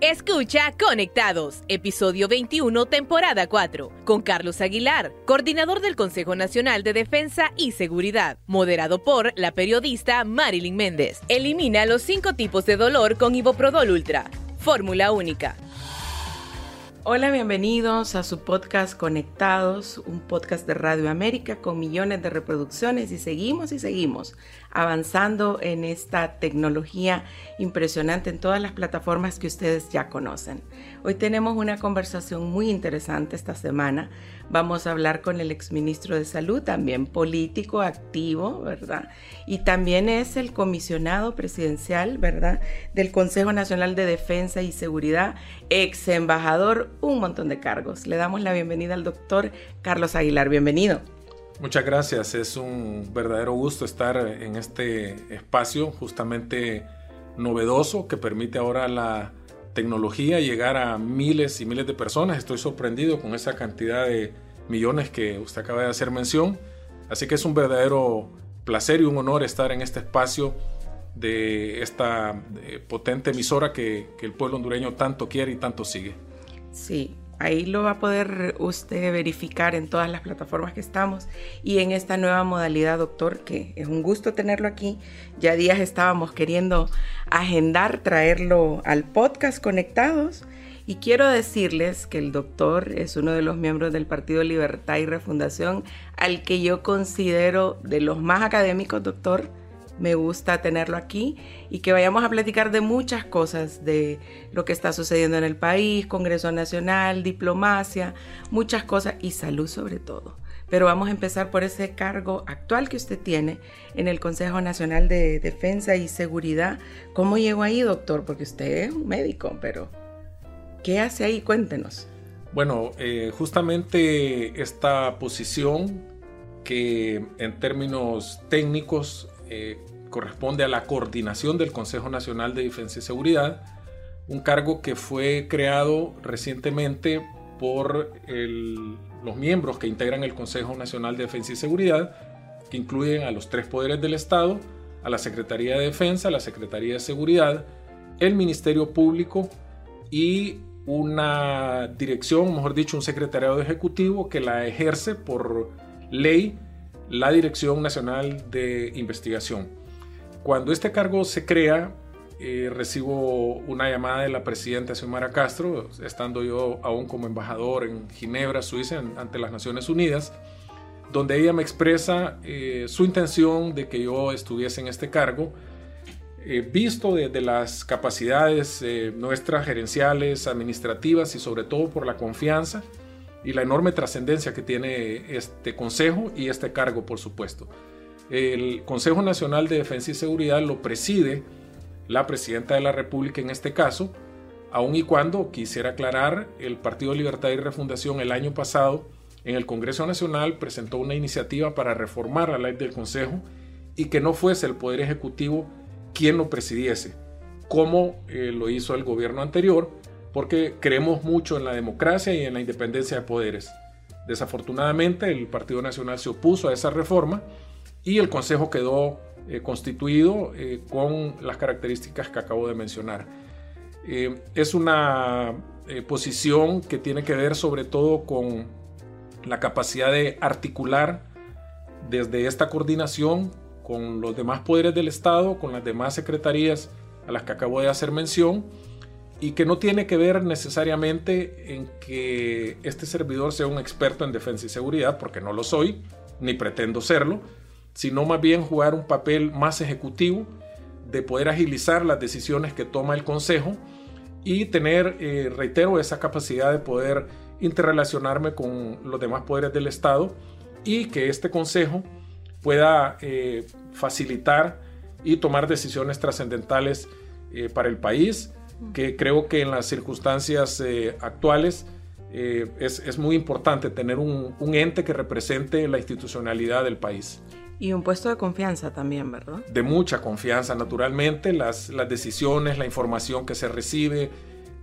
Escucha Conectados, episodio 21, temporada 4, con Carlos Aguilar, coordinador del Consejo Nacional de Defensa y Seguridad, moderado por la periodista Marilyn Méndez. Elimina los cinco tipos de dolor con Iboprodol Ultra. Fórmula única. Hola, bienvenidos a su podcast Conectados, un podcast de Radio América con millones de reproducciones y seguimos y seguimos avanzando en esta tecnología impresionante en todas las plataformas que ustedes ya conocen. Hoy tenemos una conversación muy interesante esta semana. Vamos a hablar con el exministro de Salud, también político, activo, ¿verdad? Y también es el comisionado presidencial, ¿verdad? Del Consejo Nacional de Defensa y Seguridad, ex embajador, un montón de cargos. Le damos la bienvenida al doctor Carlos Aguilar. Bienvenido. Muchas gracias, es un verdadero gusto estar en este espacio justamente novedoso que permite ahora la tecnología llegar a miles y miles de personas. Estoy sorprendido con esa cantidad de millones que usted acaba de hacer mención. Así que es un verdadero placer y un honor estar en este espacio de esta eh, potente emisora que, que el pueblo hondureño tanto quiere y tanto sigue. Sí, Ahí lo va a poder usted verificar en todas las plataformas que estamos y en esta nueva modalidad, doctor, que es un gusto tenerlo aquí. Ya días estábamos queriendo agendar, traerlo al podcast conectados. Y quiero decirles que el doctor es uno de los miembros del Partido Libertad y Refundación al que yo considero de los más académicos, doctor, me gusta tenerlo aquí y que vayamos a platicar de muchas cosas, de lo que está sucediendo en el país, Congreso Nacional, diplomacia, muchas cosas y salud sobre todo. Pero vamos a empezar por ese cargo actual que usted tiene en el Consejo Nacional de Defensa y Seguridad. ¿Cómo llegó ahí, doctor? Porque usted es un médico, pero ¿qué hace ahí? Cuéntenos. Bueno, eh, justamente esta posición que en términos técnicos eh, corresponde a la coordinación del Consejo Nacional de Defensa y Seguridad, un cargo que fue creado recientemente por los miembros que integran el Consejo Nacional de Defensa y Seguridad, que incluyen a los tres poderes del Estado, a la Secretaría de Defensa, a la Secretaría de Seguridad, el Ministerio Público y una dirección, mejor dicho, un secretariado ejecutivo que la ejerce por ley la Dirección Nacional de Investigación. Cuando este cargo se crea, eh, recibo una llamada de la presidenta Xiomara Castro, estando yo aún como embajador en Ginebra, Suiza, ante las Naciones Unidas, donde ella me expresa eh, su intención de que yo estuviese en este cargo, eh, visto desde las capacidades nuestras gerenciales, administrativas y sobre todo por la confianza y la enorme trascendencia que tiene este consejo y este cargo, por supuesto. El Consejo Nacional de Defensa y Seguridad lo preside la Presidenta de la República en este caso, aun y cuando quisiera aclarar, el Partido Libertad y Refundación el año pasado en el Congreso Nacional presentó una iniciativa para reformar la ley del Consejo y que no fuese el Poder Ejecutivo quien lo presidiese, como eh, lo hizo el gobierno anterior, porque creemos mucho en la democracia y en la independencia de poderes. Desafortunadamente, el Partido Nacional se opuso a esa reforma y el Consejo quedó eh, constituido eh, con las características que acabo de mencionar. Eh, es una posición que tiene que ver sobre todo con la capacidad de articular desde esta coordinación con los demás poderes del Estado, con las demás secretarías a las que acabo de hacer mención, y que no tiene que ver necesariamente en que este servidor sea un experto en defensa y seguridad, porque no lo soy, ni pretendo serlo, sino más bien jugar un papel más ejecutivo de poder agilizar las decisiones que toma el Consejo y tener, eh, reitero, esa capacidad de poder interrelacionarme con los demás poderes del Estado y que este Consejo pueda eh, facilitar y tomar decisiones trascendentales eh, para el país que creo que en las circunstancias eh, actuales eh, es, muy importante tener un, ente que represente la institucionalidad del país. Y un puesto de confianza también, ¿verdad? De mucha confianza, naturalmente. Las, decisiones, la información que se recibe,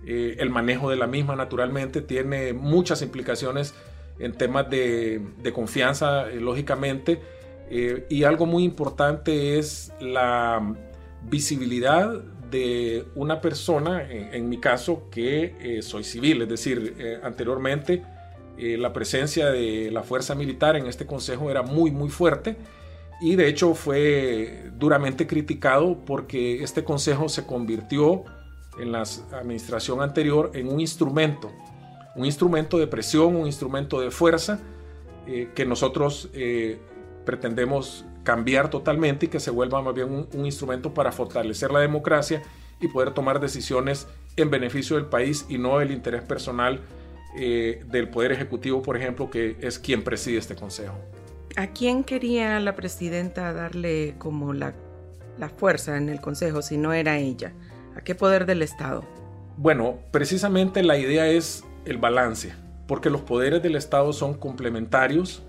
eh, el manejo de la misma, naturalmente, tiene muchas implicaciones en temas de, de confianza, lógicamente. y algo muy importante es la visibilidad de una persona, en, mi caso, que eh, soy civil, es decir, eh, anteriormente la presencia de la fuerza militar en este consejo era muy, muy fuerte y de hecho fue duramente criticado porque este consejo se convirtió en la administración anterior en un instrumento, un instrumento de presión, un instrumento de fuerza que nosotros pretendemos cambiar totalmente y que se vuelva más bien un, instrumento para fortalecer la democracia y poder tomar decisiones en beneficio del país y no el interés personal eh, del Poder Ejecutivo, por ejemplo, que es quien preside este Consejo. ¿A quién quería la presidenta darle como la, la fuerza en el Consejo si no era ella? ¿A qué poder del Estado? Bueno, precisamente la idea es el balance, porque los poderes del Estado son complementarios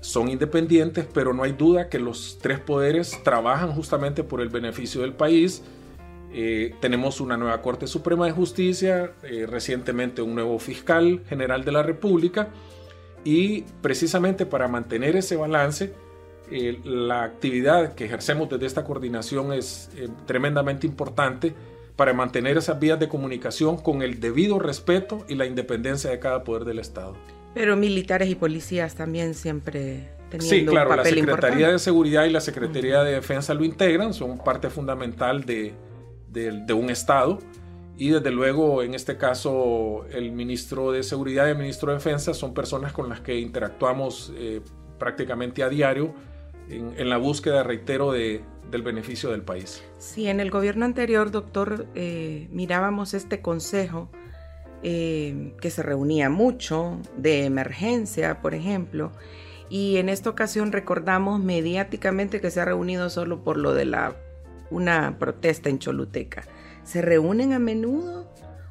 son independientes, pero no hay duda que los tres poderes trabajan justamente por el beneficio del país. Eh, tenemos una nueva Corte Suprema de Justicia, eh, recientemente un nuevo fiscal general de la República y precisamente para mantener ese balance, eh, la actividad que ejercemos desde esta coordinación es tremendamente importante para mantener esas vías de comunicación con el debido respeto y la independencia de cada poder del Estado. Pero militares y policías también siempre sí, claro, la Secretaría de Seguridad y la Secretaría de Defensa lo integran, son parte fundamental de, un Estado. Y desde luego, en este caso, el ministro de Seguridad y el ministro de Defensa son personas con las que interactuamos eh, prácticamente a diario en, la búsqueda, reitero, de, del beneficio del país. Sí, en el gobierno anterior, doctor, eh, mirábamos este consejo eh, que se reunía mucho, de emergencia, por ejemplo, y en esta ocasión recordamos mediáticamente que se ha reunido solo por lo de la una protesta en Choluteca. ¿Se reúnen a menudo?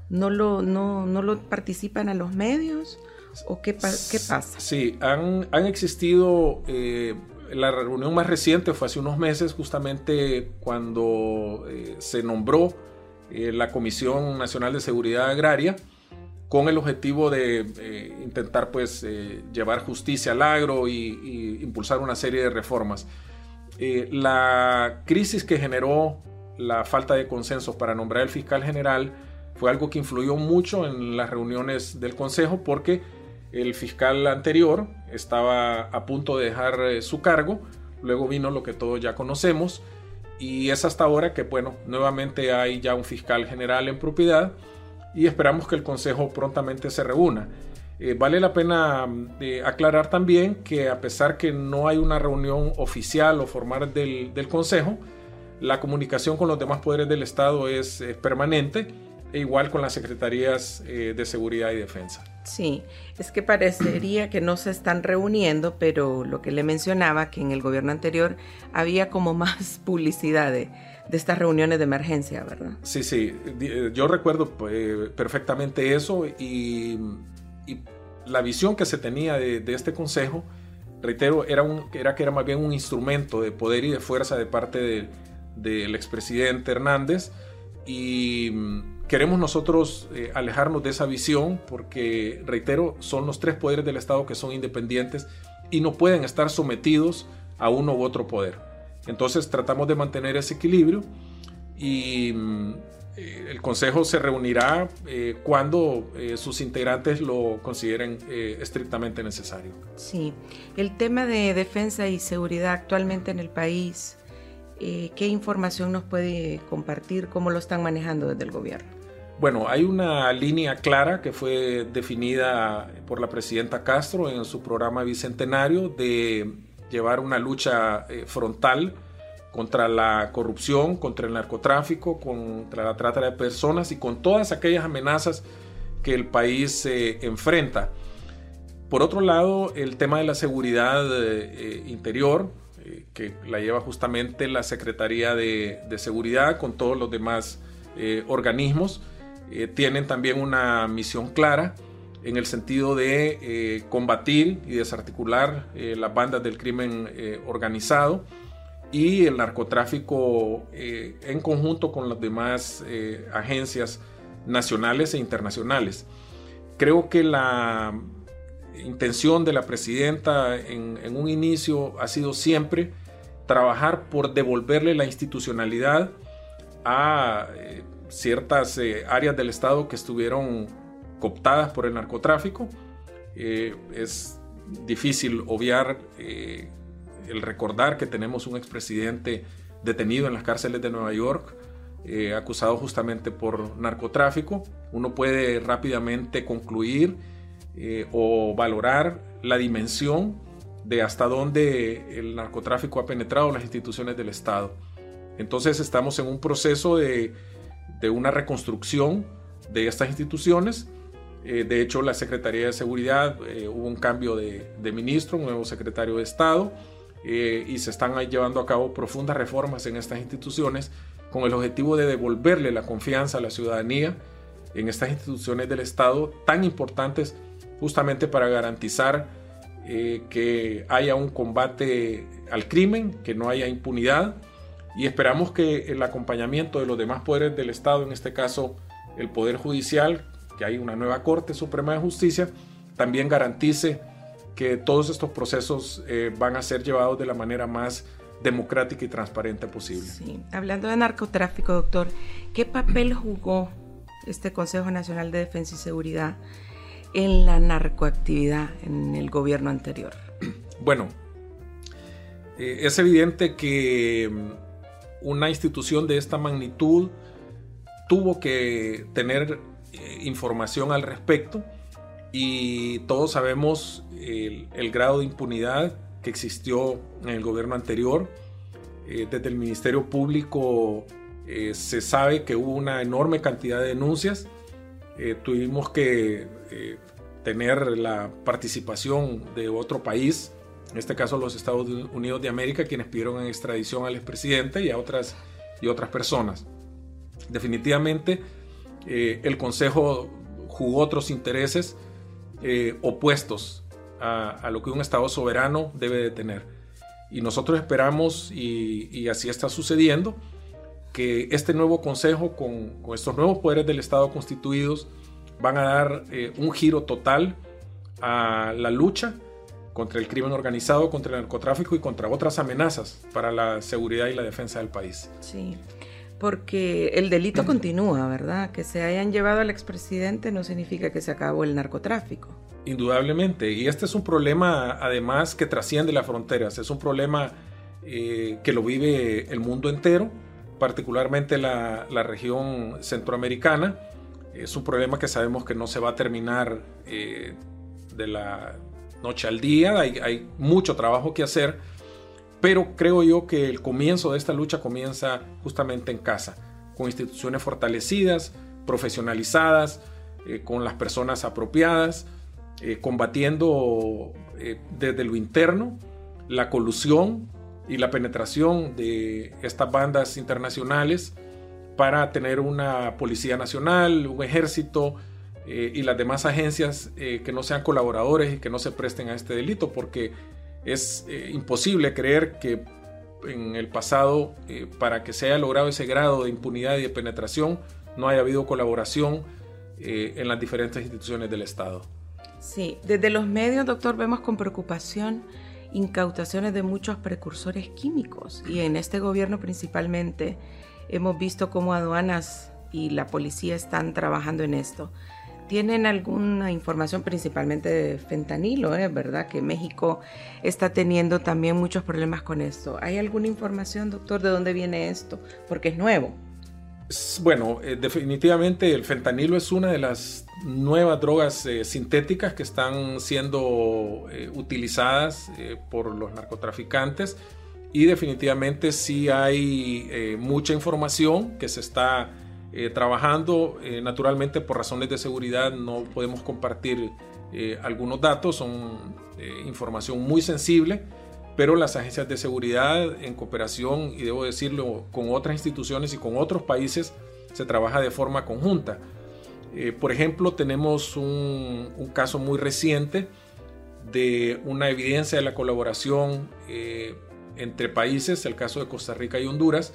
¿No lo, no, no lo participan a los medios? ¿O qué, qué pasa? Sí, han, han existido, eh, la reunión más reciente fue hace unos meses, justamente cuando eh, se nombró la Comisión Nacional de Seguridad Agraria, con el objetivo de eh, intentar pues eh, llevar justicia al agro y, impulsar una serie de reformas. Eh, la crisis que generó la falta de consenso para nombrar el fiscal general fue algo que influyó mucho en las reuniones del Consejo porque el fiscal anterior estaba a punto de dejar su cargo, luego vino lo que todos ya conocemos y es hasta ahora que bueno, nuevamente hay ya un fiscal general en propiedad y esperamos que el Consejo prontamente se reúna. Eh, vale la pena eh, aclarar también que a pesar que no hay una reunión oficial o formal del, Consejo, la comunicación con los demás poderes del Estado es, permanente e igual con las secretarías eh, de seguridad y defensa. Sí, es que parecería que no se están reuniendo, pero lo que le mencionaba, que en el gobierno anterior había como más publicidad de de estas reuniones de emergencia, ¿verdad? Sí, sí, eh, yo recuerdo eh, perfectamente eso y, la visión que se tenía de, este consejo, reitero, era, un, era que era más bien un instrumento de poder y de fuerza de parte del expresidente Hernández y mm, queremos nosotros eh, alejarnos de esa visión porque, reitero, son los tres poderes del Estado que son independientes y no pueden estar sometidos a uno u otro poder. Entonces tratamos de mantener ese equilibrio y mm, eh, el Consejo se reunirá eh, cuando eh, sus integrantes lo consideren estrictamente necesario. Sí, el tema de defensa y seguridad actualmente en el país, ¿qué información nos puede compartir? ¿Cómo lo están manejando desde el gobierno? Bueno, hay una línea clara que fue definida por la presidenta Castro en su programa bicentenario de llevar una lucha eh, frontal contra la corrupción, contra el narcotráfico, contra la trata de personas y con todas aquellas amenazas que el país se enfrenta. Por otro lado, el tema de la seguridad eh, eh, interior, que la lleva justamente la Secretaría de Seguridad con todos los demás organismos, tienen también una misión clara en el sentido de eh, combatir y desarticular eh, las bandas del crimen eh, organizado y el narcotráfico en conjunto con las demás agencias nacionales e internacionales. Creo que la intención de la presidenta en, en un inicio ha sido siempre trabajar por devolverle la institucionalidad a eh, ciertas áreas del Estado que estuvieron cooptadas por el narcotráfico. es difícil obviar el recordar que tenemos un expresidente detenido en las cárceles de Nueva York, eh, acusado justamente por narcotráfico. Uno puede rápidamente concluir eh, o valorar la dimensión de hasta dónde el narcotráfico ha penetrado las instituciones del Estado. Entonces estamos en un proceso de, una reconstrucción de estas instituciones. Eh, de hecho, la Secretaría de Seguridad hubo un cambio de, ministro, un nuevo secretario de Estado. Eh, y se están llevando a cabo profundas reformas en estas instituciones con el objetivo de devolverle la confianza a la ciudadanía en estas instituciones del Estado tan importantes justamente para garantizar eh, que haya un combate al crimen, que no haya impunidad y esperamos que el acompañamiento de los demás poderes del Estado, en este caso el Poder Judicial, que hay una nueva Corte Suprema de Justicia, también garantice que todos estos procesos eh, van a ser llevados de la manera más democrática y transparente posible. Sí. Hablando de narcotráfico, doctor, ¿qué papel jugó este Consejo Nacional de Defensa y Seguridad en la narcoactividad en el gobierno anterior? Bueno, eh, es evidente que mm, una institución de esta magnitud tuvo que tener eh, información al respecto y todos sabemos el, grado de impunidad que existió en el gobierno anterior. Eh, desde el Ministerio Público eh, se sabe que hubo una enorme cantidad de denuncias. Eh, tuvimos que tener la participación de otro país, en este caso los Estados Unidos de América, quienes pidieron extradición al expresidente y a otras, y otras personas. Definitivamente el Consejo jugó otros intereses opuestos a, lo que un Estado soberano debe de tener. Y nosotros esperamos, y, así está sucediendo, que este nuevo Consejo, con, estos nuevos poderes del Estado constituidos, van a dar eh, un giro total a la lucha contra el crimen organizado, contra el narcotráfico y contra otras amenazas para la seguridad y la defensa del país. Sí, porque el delito continúa, ¿verdad? Que se hayan llevado al expresidente no significa que se acabó el narcotráfico. Indudablemente, y este es un problema además que trasciende las fronteras, es un problema eh, que lo vive el mundo entero, particularmente la, región centroamericana. Es un problema que sabemos que no se va a terminar eh, de la noche al día, hay, hay, mucho trabajo que hacer, pero creo yo que el comienzo de esta lucha comienza justamente en casa, con instituciones fortalecidas, profesionalizadas, eh, con las personas apropiadas, eh, combatiendo eh, desde lo interno la colusión y la penetración de estas bandas internacionales para tener una policía nacional, un ejército eh, y las demás agencias que no sean colaboradores y que no se presten a este delito, porque es imposible creer que en el pasado, para que se haya logrado ese grado de impunidad y de penetración, no haya habido colaboración en las diferentes instituciones del Estado. Sí, desde los medios, doctor, vemos con preocupación incautaciones de muchos precursores químicos y en este gobierno principalmente hemos visto cómo aduanas y la policía están trabajando en esto. ¿Tienen alguna información principalmente de fentanilo, eh? verdad? Que México está teniendo también muchos problemas con esto. ¿Hay alguna información, doctor, de dónde viene esto? Porque es nuevo. Bueno, eh, definitivamente el fentanilo es una de las nuevas drogas eh, sintéticas que están siendo eh, utilizadas por los narcotraficantes y definitivamente sí hay mucha información que se está trabajando. naturalmente por razones de seguridad no podemos compartir algunos datos, son información muy sensible pero las agencias de seguridad en cooperación, y debo decirlo, con otras instituciones y con otros países, se trabaja de forma conjunta. Eh, por ejemplo, tenemos un, caso muy reciente de una evidencia de la colaboración eh, entre países, el caso de Costa Rica y Honduras,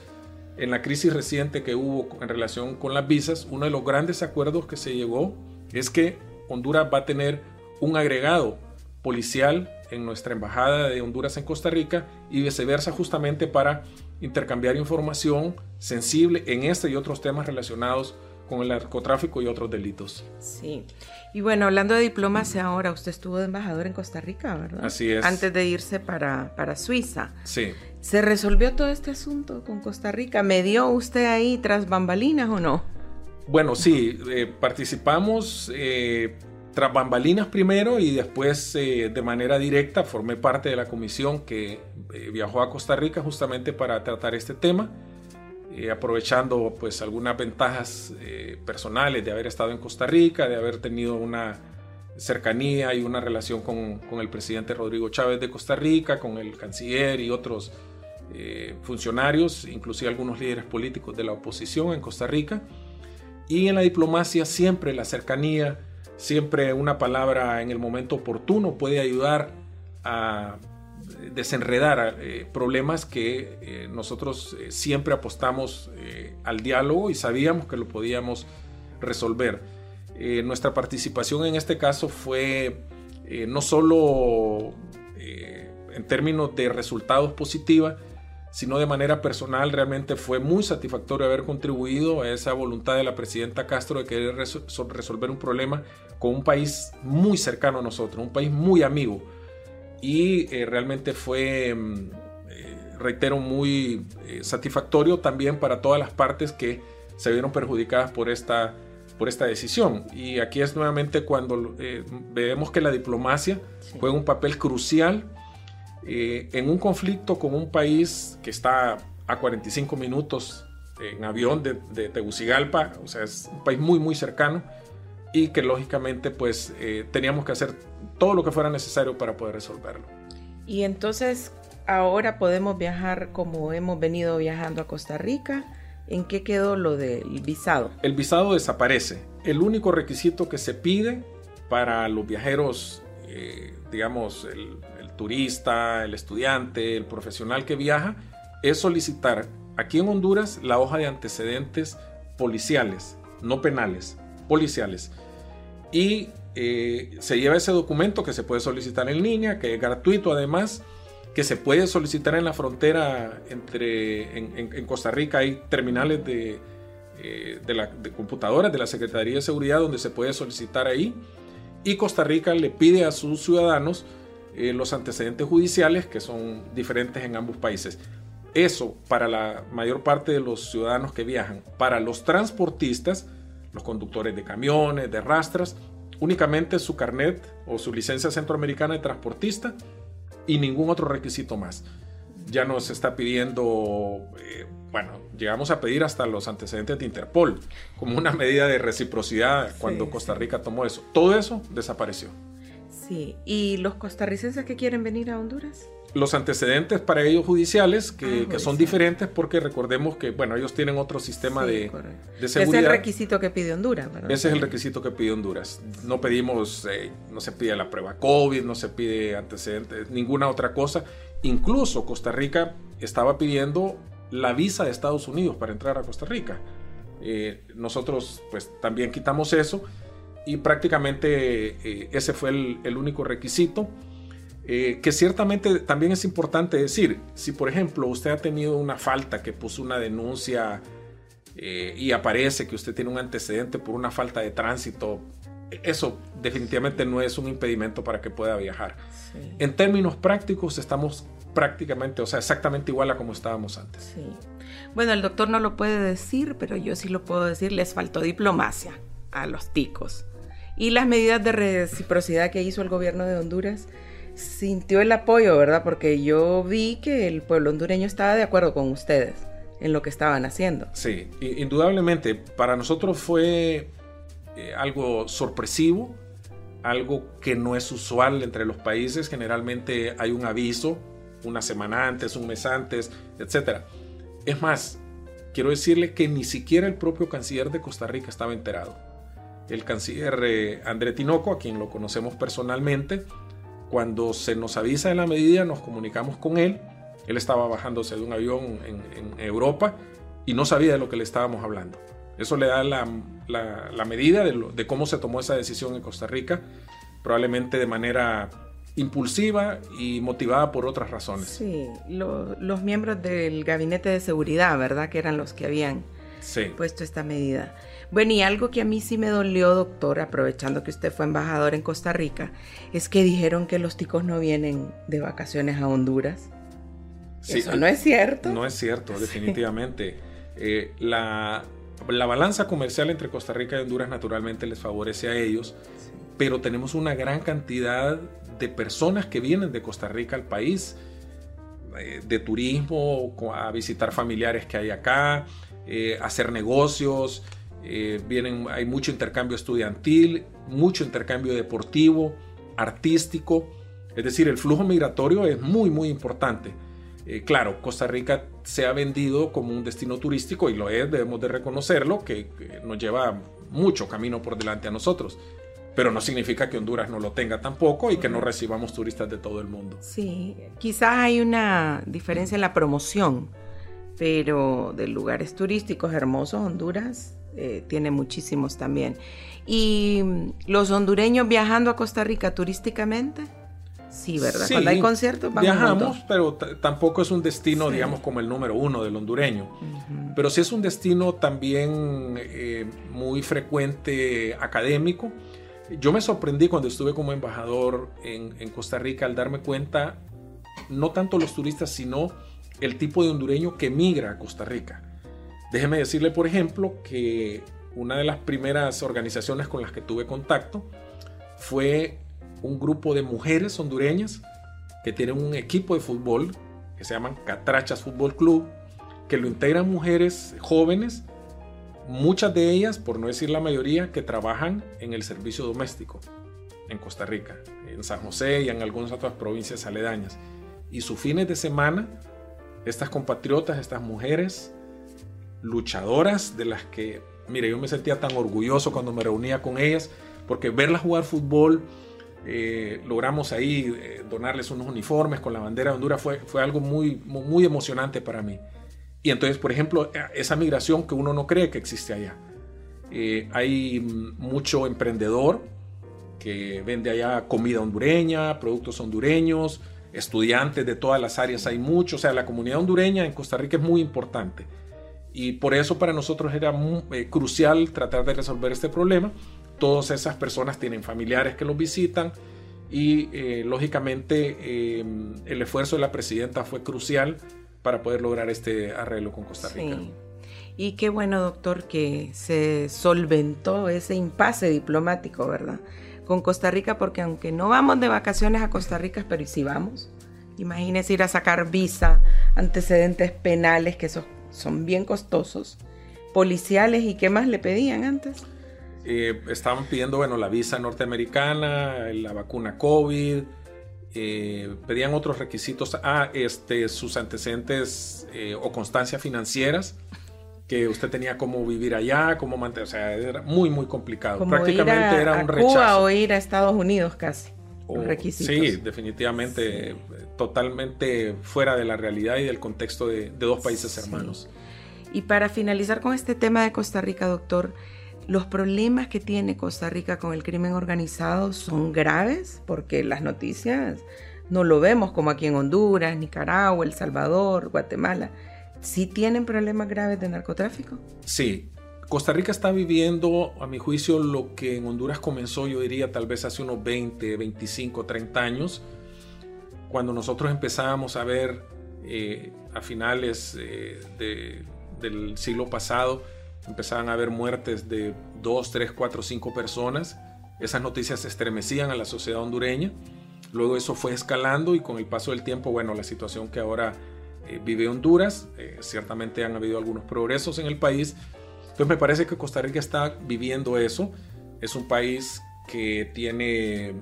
en la crisis reciente que hubo en relación con las visas, uno de los grandes acuerdos que se llegó es que Honduras va a tener un agregado policial en nuestra embajada de Honduras en Costa Rica y viceversa justamente para intercambiar información sensible en este y otros temas relacionados con el narcotráfico y otros delitos. Sí. Y bueno, hablando de diplomacia ahora, usted estuvo de embajador en Costa Rica, ¿verdad? Así es. Antes de irse para, para Suiza. Sí. ¿Se resolvió todo este asunto con Costa Rica? ¿Me dio usted ahí tras bambalinas o no? Bueno, sí, eh, participamos eh, tras bambalinas primero y después eh, de manera directa formé parte de la comisión que viajó a Costa Rica justamente para tratar este tema. Eh, aprovechando pues algunas ventajas eh, personales de haber estado en Costa Rica, de haber tenido una cercanía y una relación con, con, el presidente Rodrigo Chávez de Costa Rica, con el canciller y otros eh, funcionarios, inclusive algunos líderes políticos de la oposición en Costa Rica. Y en la diplomacia siempre la cercanía, siempre una palabra en el momento oportuno puede ayudar a desenredar eh, problemas que eh, nosotros eh, siempre apostamos al diálogo y sabíamos que lo podíamos resolver. nuestra participación en este caso fue no solo en términos de resultados positiva, sino de manera personal realmente fue muy satisfactorio haber contribuido a esa voluntad de la presidenta Castro de querer resolver un problema con un país muy cercano a nosotros, un país muy amigo y eh, realmente fue, mm, eh, reitero, muy eh, satisfactorio también para todas las partes que se vieron perjudicadas por esta, por esta decisión. Y aquí es nuevamente cuando vemos que la diplomacia juega un papel crucial en un conflicto con un país que está a 45 minutos en avión de, de Tegucigalpa, o sea, es un país muy, muy cercano y que lógicamente pues eh, teníamos que hacer todo lo que fuera necesario para poder resolverlo. Y entonces ahora podemos viajar como hemos venido viajando a Costa Rica. ¿En qué quedó lo del visado? El visado desaparece. El único requisito que se pide para los viajeros, eh, digamos, el, el turista, el estudiante, el profesional que viaja, es solicitar aquí en Honduras la hoja de antecedentes policiales, no penales, policiales y eh, se lleva ese documento que se puede solicitar en línea, que es gratuito además, que se puede solicitar en la frontera entre en, Costa Rica hay terminales de, eh, de, computadoras de la Secretaría de Seguridad donde se puede solicitar ahí y Costa Rica le pide a sus ciudadanos eh, los antecedentes judiciales que son diferentes en ambos países. Eso para la mayor parte de los ciudadanos que viajan. Para los transportistas, los conductores de camiones, de rastras, únicamente su carnet o su licencia centroamericana de transportista y ningún otro requisito más. Ya nos está pidiendo, eh, bueno, llegamos a pedir hasta los antecedentes de Interpol como una medida de reciprocidad cuando Costa Rica tomó eso. Todo eso desapareció. Sí, ¿y los costarricenses que quieren venir a Honduras? Los antecedentes para ellos judiciales, que, ah, son diferentes porque recordemos que, bueno, ellos tienen otro sistema de, de, seguridad. es el requisito que pide Honduras. Ese es el requisito que pide Honduras. No pedimos, eh, no se pide la prueba COVID, no se pide antecedentes, ninguna otra cosa. Incluso Costa Rica estaba pidiendo la visa de Estados Unidos para entrar a Costa Rica. Eh, nosotros pues también quitamos eso y prácticamente eh, ese fue el, el único requisito. Eh, que ciertamente también es importante decir, si por ejemplo usted ha tenido una falta que puso una denuncia eh, y aparece que usted tiene un antecedente por una falta de tránsito, eso definitivamente no es un impedimento para que pueda viajar. En términos prácticos estamos prácticamente, o sea, exactamente igual a como estábamos antes. Bueno, el doctor no lo puede decir, pero yo sí lo puedo decir, les faltó diplomacia a los ticos. Y las medidas de reciprocidad que hizo el gobierno de Honduras sintió el apoyo, ¿verdad? Porque yo vi que el pueblo hondureño estaba de acuerdo con ustedes en lo que estaban haciendo. Sí, indudablemente, para nosotros fue eh, algo sorpresivo, algo que no es usual entre los países, generalmente hay un aviso una semana antes, un mes antes, etc. Es más, quiero decirle que ni siquiera el propio canciller de Costa Rica estaba enterado. El canciller eh, André Tinoco, a quien lo conocemos personalmente, cuando se nos avisa de la medida, nos comunicamos con él. Él estaba bajándose de un avión en, Europa y no sabía de lo que le estábamos hablando. Eso le da la, medida de, cómo se tomó esa decisión en Costa Rica, probablemente de manera impulsiva y motivada por otras razones. Sí, los miembros del gabinete de seguridad, ¿verdad? Que eran los que habían puesto esta medida. Bueno, y algo que a mí sí me dolió, doctor, aprovechando que usted fue embajador en Costa Rica, es que dijeron que los ticos no vienen de vacaciones a Honduras. Eso no es cierto. No es cierto, definitivamente. Eh, la, la balanza comercial entre Costa Rica y Honduras naturalmente les favorece a ellos, pero tenemos una gran cantidad de personas que vienen de Costa Rica al país, eh, de turismo, a visitar familiares que hay acá, eh, hacer negocios, eh, vienen, hay mucho intercambio estudiantil, mucho intercambio deportivo, artístico, es decir, el flujo migratorio es muy, muy importante. claro, Costa Rica se ha vendido como un destino turístico y lo es, debemos de reconocerlo, que nos lleva mucho camino por delante a nosotros pero no significa que Honduras no lo tenga tampoco y que no recibamos turistas de todo el mundo. Sí, quizás hay una diferencia en la promoción, pero de lugares turísticos hermosos, Honduras eh, tiene muchísimos también. ¿Y los hondureños viajando a Costa Rica turísticamente? Sí, ¿verdad? Cuando hay conciertos viajamos, pero tampoco es un destino, digamos, como el número uno del hondureño. Pero sí es un destino también eh, muy frecuente académico yo me sorprendí cuando estuve como embajador en, Costa Rica al darme cuenta, no tanto los turistas, sino el tipo de hondureño que migra a Costa Rica. Déjeme decirle, por ejemplo, que una de las primeras organizaciones con las que tuve contacto fue un grupo de mujeres hondureñas que tienen un equipo de fútbol que se llaman Catrachas Fútbol Club, que lo integran mujeres jóvenes muchas de ellas, por no decir la mayoría, que trabajan en el servicio doméstico en Costa Rica, en San José y en algunas otras provincias aledañas. Y sus fines de semana, estas compatriotas, estas mujeres luchadoras de las que, mire, yo me sentía tan orgulloso cuando me reunía con ellas, porque verlas jugar fútbol, eh, logramos ahí eh, donarles unos uniformes con la bandera de Honduras, fue, fue algo muy, muy emocionante para mí. Y entonces, por ejemplo, esa migración que uno no cree que existe allá. Eh, hay mucho emprendedor que vende allá comida hondureña, productos hondureños, estudiantes de todas las áreas hay mucho. O sea, la comunidad hondureña en Costa Rica es muy importante. Y por eso para nosotros era eh, crucial tratar de resolver este problema. Todas esas personas tienen familiares que los visitan y eh, lógicamente el esfuerzo de la presidenta fue crucial para poder lograr este arreglo con Costa Rica. Sí. Y qué bueno, doctor, que se solventó ese impasse diplomático, ¿verdad? Con Costa Rica, porque aunque no vamos de vacaciones a Costa Rica, pero ¿y si vamos? Imagínese ir a sacar visa, antecedentes penales, que son, son bien costosos, policiales, ¿y qué más le pedían antes? Eh, estaban pidiendo, bueno, la visa norteamericana, la vacuna COVID, eh, pedían otros requisitos a este, sus antecedentes eh, o constancias financieras que usted tenía cómo vivir allá, cómo mantener, o sea, era muy, muy complicado. Prácticamente era un rechazo. Cuba o ir a Estados Unidos casi. Los requisitos. Sí, definitivamente, totalmente fuera de la realidad y del contexto de, dos países hermanos. Y para finalizar con este tema de Costa Rica, doctor, los problemas que tiene Costa Rica con el crimen organizado son graves porque las noticias no lo vemos como aquí en Honduras, Nicaragua, El Salvador, Guatemala. ¿Sí tienen problemas graves de narcotráfico? Sí. Costa Rica está viviendo, a mi juicio, lo que en Honduras comenzó, yo diría, tal vez hace unos 20, 25, 30 años, cuando nosotros empezábamos a ver eh, a finales eh, del siglo pasado empezaban a haber muertes de dos, tres, cuatro, cinco personas. Esas noticias estremecían a la sociedad hondureña. Luego eso fue escalando y con el paso del tiempo, bueno, la situación que ahora eh, vive Honduras, ciertamente han habido algunos progresos en el país. Entonces me parece que Costa Rica está viviendo eso. Es un país que tiene eh,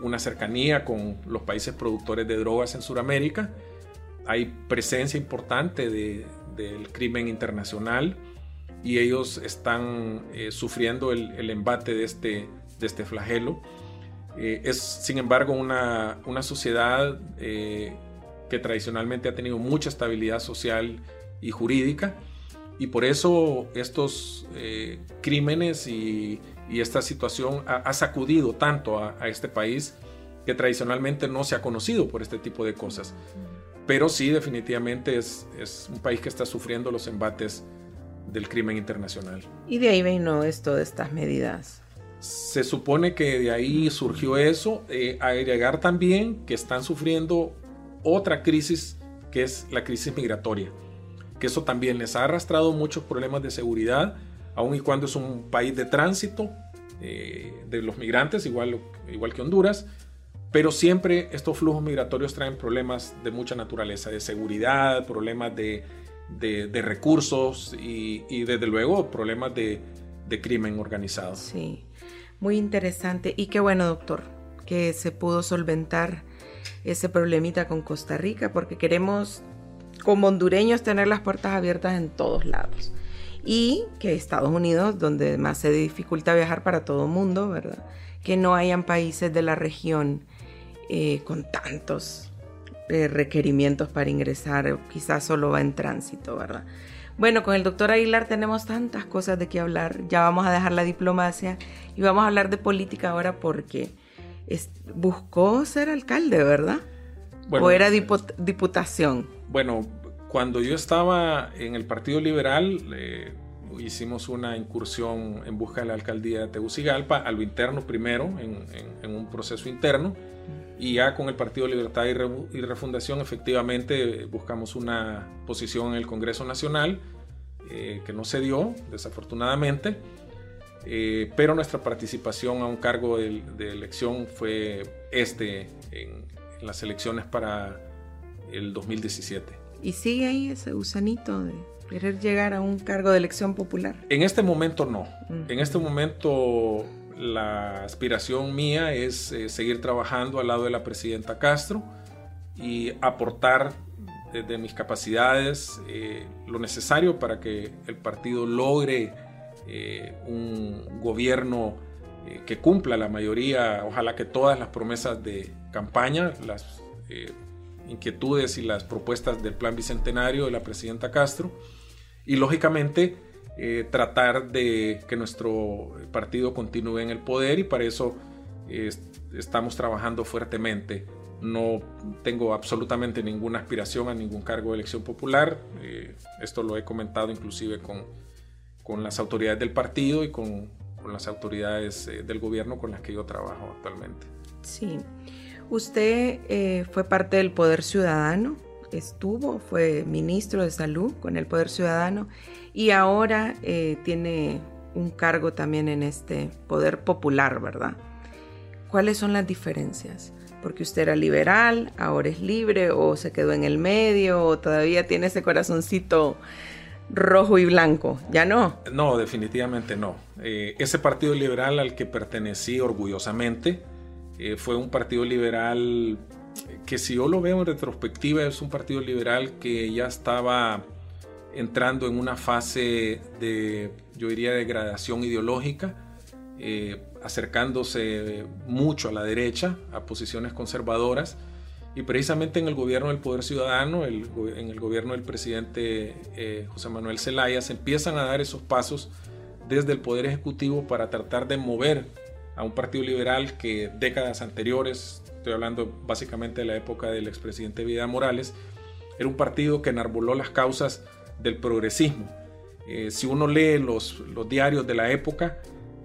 una cercanía con los países productores de drogas en Sudamérica. Hay presencia importante de, del crimen internacional y ellos están eh, sufriendo el, embate de este, de este flagelo. Eh, es, sin embargo, una, una sociedad que tradicionalmente ha tenido mucha estabilidad social y jurídica y por eso estos crímenes y, y, esta situación ha, sacudido tanto a, a, este país que tradicionalmente no se ha conocido por este tipo de cosas. Pero sí, definitivamente es, es un país que está sufriendo los embates del crimen internacional. Y de ahí vino esto de estas medidas. Se supone que de ahí surgió eso, eh, agregar también que están sufriendo otra crisis que es la crisis migratoria, que eso también les ha arrastrado muchos problemas de seguridad, aun y cuando es un país de tránsito eh, de los migrantes, igual, igual que Honduras, pero siempre estos flujos migratorios traen problemas de mucha naturaleza, de seguridad, problemas de, de, recursos y, y, desde luego problemas de, de, crimen organizado. Sí, muy interesante. Y qué bueno, doctor, que se pudo solventar ese problemita con Costa Rica, porque queremos como hondureños tener las puertas abiertas en todos lados. Y que Estados Unidos, donde más se dificulta viajar para todo el mundo, ¿verdad? Que no hayan países de la región eh, con tantos eh, requerimientos para ingresar, quizás solo va en tránsito, ¿verdad? Bueno, con el doctor Aguilar tenemos tantas cosas de qué hablar. Ya vamos a dejar la diplomacia y vamos a hablar de política ahora porque buscó ser alcalde, ¿verdad? ¿O era diputación? Bueno, cuando yo estaba en el Partido Liberal, eh, hicimos una incursión en busca de la alcaldía de Tegucigalpa, a lo interno primero, en un proceso interno y ya con el Partido Libertad y, Refundación efectivamente buscamos una posición en el Congreso Nacional eh, que no se dio, desafortunadamente, eh, pero nuestra participación a un cargo de, elección fue este en, las elecciones para el 2017. ¿Y sigue ahí ese gusanito de querer llegar a un cargo de elección popular? En este momento no. Mm. En este momento la aspiración mía es eh, seguir trabajando al lado de la presidenta Castro y aportar desde mis capacidades eh, lo necesario para que el partido logre eh, un gobierno que cumpla la mayoría, ojalá que todas las promesas de campaña, las inquietudes y las propuestas del plan bicentenario de la presidenta Castro y lógicamente eh, tratar de que nuestro partido continúe en el poder y para eso estamos trabajando fuertemente. No tengo absolutamente ninguna aspiración a ningún cargo de elección popular. Eh, esto lo he comentado inclusive con, con las autoridades del partido y con, con las autoridades eh, del gobierno con las que yo trabajo actualmente. Sí. Usted fue parte del Poder Ciudadano, estuvo, fue ministro de Salud con el Poder Ciudadano y ahora eh, tiene un cargo también en este poder popular, ¿verdad? ¿Cuáles son las diferencias? Porque usted era liberal, ahora es libre o se quedó en el medio o todavía tiene ese corazoncito rojo y blanco. ¿Ya no? No, definitivamente no. Eh, ese partido liberal al que pertenecí orgullosamente eh, fue un partido liberal que si yo lo veo en retrospectiva es un partido liberal que ya estaba entrando en una fase de, yo diría, degradación ideológica, eh, acercándose mucho a la derecha, a posiciones conservadoras, y precisamente en el gobierno del Poder Ciudadano, en el gobierno del presidente eh, José Manuel Zelaya, se empiezan a dar esos pasos desde el Poder Ejecutivo para tratar de mover a un partido liberal que décadas anteriores, estoy hablando básicamente de la época del expresidente Vidal Morales, era un partido que enarboló las causas del progresismo. Eh, si uno lee los, diarios de la época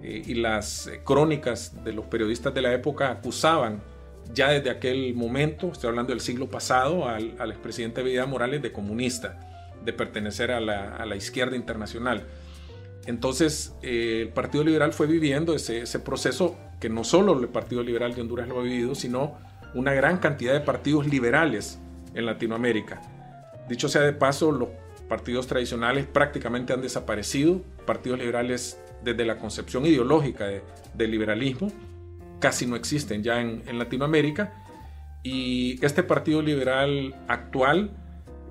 eh, y las eh, crónicas de los periodistas de la época acusaban ya desde aquel momento, estoy hablando del siglo pasado, al, al expresidente Vidal Morales de comunista, de pertenecer a la, a la izquierda internacional. Entonces, el Partido Liberal fue viviendo ese, ese, proceso que no solo el Partido Liberal de Honduras lo ha vivido, sino una gran cantidad de partidos liberales en Latinoamérica. Dicho sea de paso, los partidos tradicionales prácticamente han desaparecido, partidos liberales desde la concepción ideológica del liberalismo casi no existen ya en, Latinoamérica y este partido liberal actual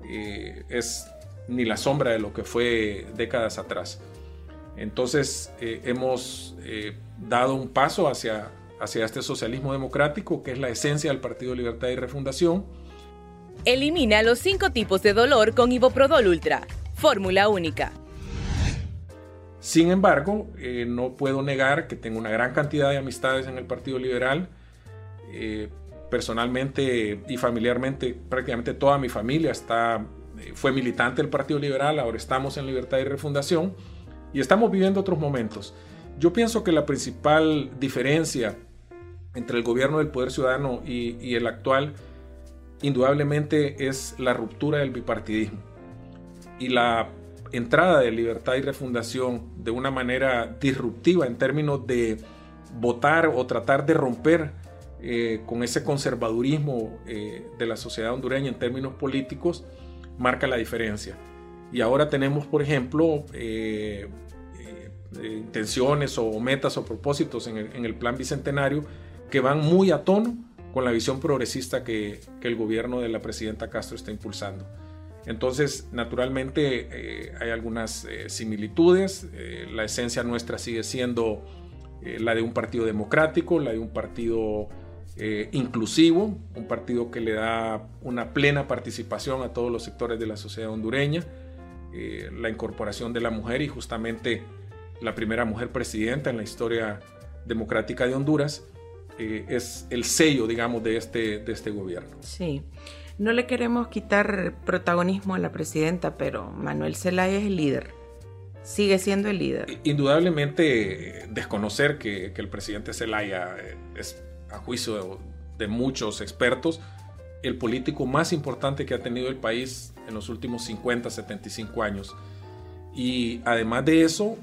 eh, es ni la sombra de lo que fue décadas atrás. Entonces eh, hemos eh, dado un paso hacia, hacia este socialismo democrático que es la esencia del Partido Libertad y Refundación Elimina los cinco tipos de dolor con Iboprodol Ultra. Fórmula única. Sin embargo, eh, no puedo negar que tengo una gran cantidad de amistades en el Partido Liberal. Eh, personalmente y familiarmente, prácticamente toda mi familia está, eh, fue militante del Partido Liberal, ahora estamos en Libertad y Refundación y estamos viviendo otros momentos. Yo pienso que la principal diferencia entre el gobierno del Poder Ciudadano y, el actual, indudablemente, es la ruptura del bipartidismo y la entrada de libertad y refundación de una manera disruptiva en términos de votar o tratar de romper eh, con ese conservadurismo eh, de la sociedad hondureña en términos políticos, marca la diferencia. Y ahora tenemos, por ejemplo, eh, intenciones o metas o propósitos en el, plan bicentenario que van muy a tono con la visión progresista que el gobierno de la presidenta Castro está impulsando. Entonces, naturalmente eh, hay algunas eh, similitudes. Eh, la esencia nuestra sigue siendo la de un partido democrático, la de un partido inclusivo, un partido que le da una plena participación a todos los sectores de la sociedad hondureña, la incorporación de la mujer y justamente la primera mujer presidenta en la historia democrática de Honduras es el sello, digamos, de este, de este gobierno. Sí. No le queremos quitar protagonismo a la presidenta, pero Manuel Zelaya es el líder. Sigue siendo el líder. Indudablemente, desconocer que, el presidente Zelaya eh, es, a juicio de, muchos expertos, el político más importante que ha tenido el país en los últimos 50, 75 años. Y además de eso,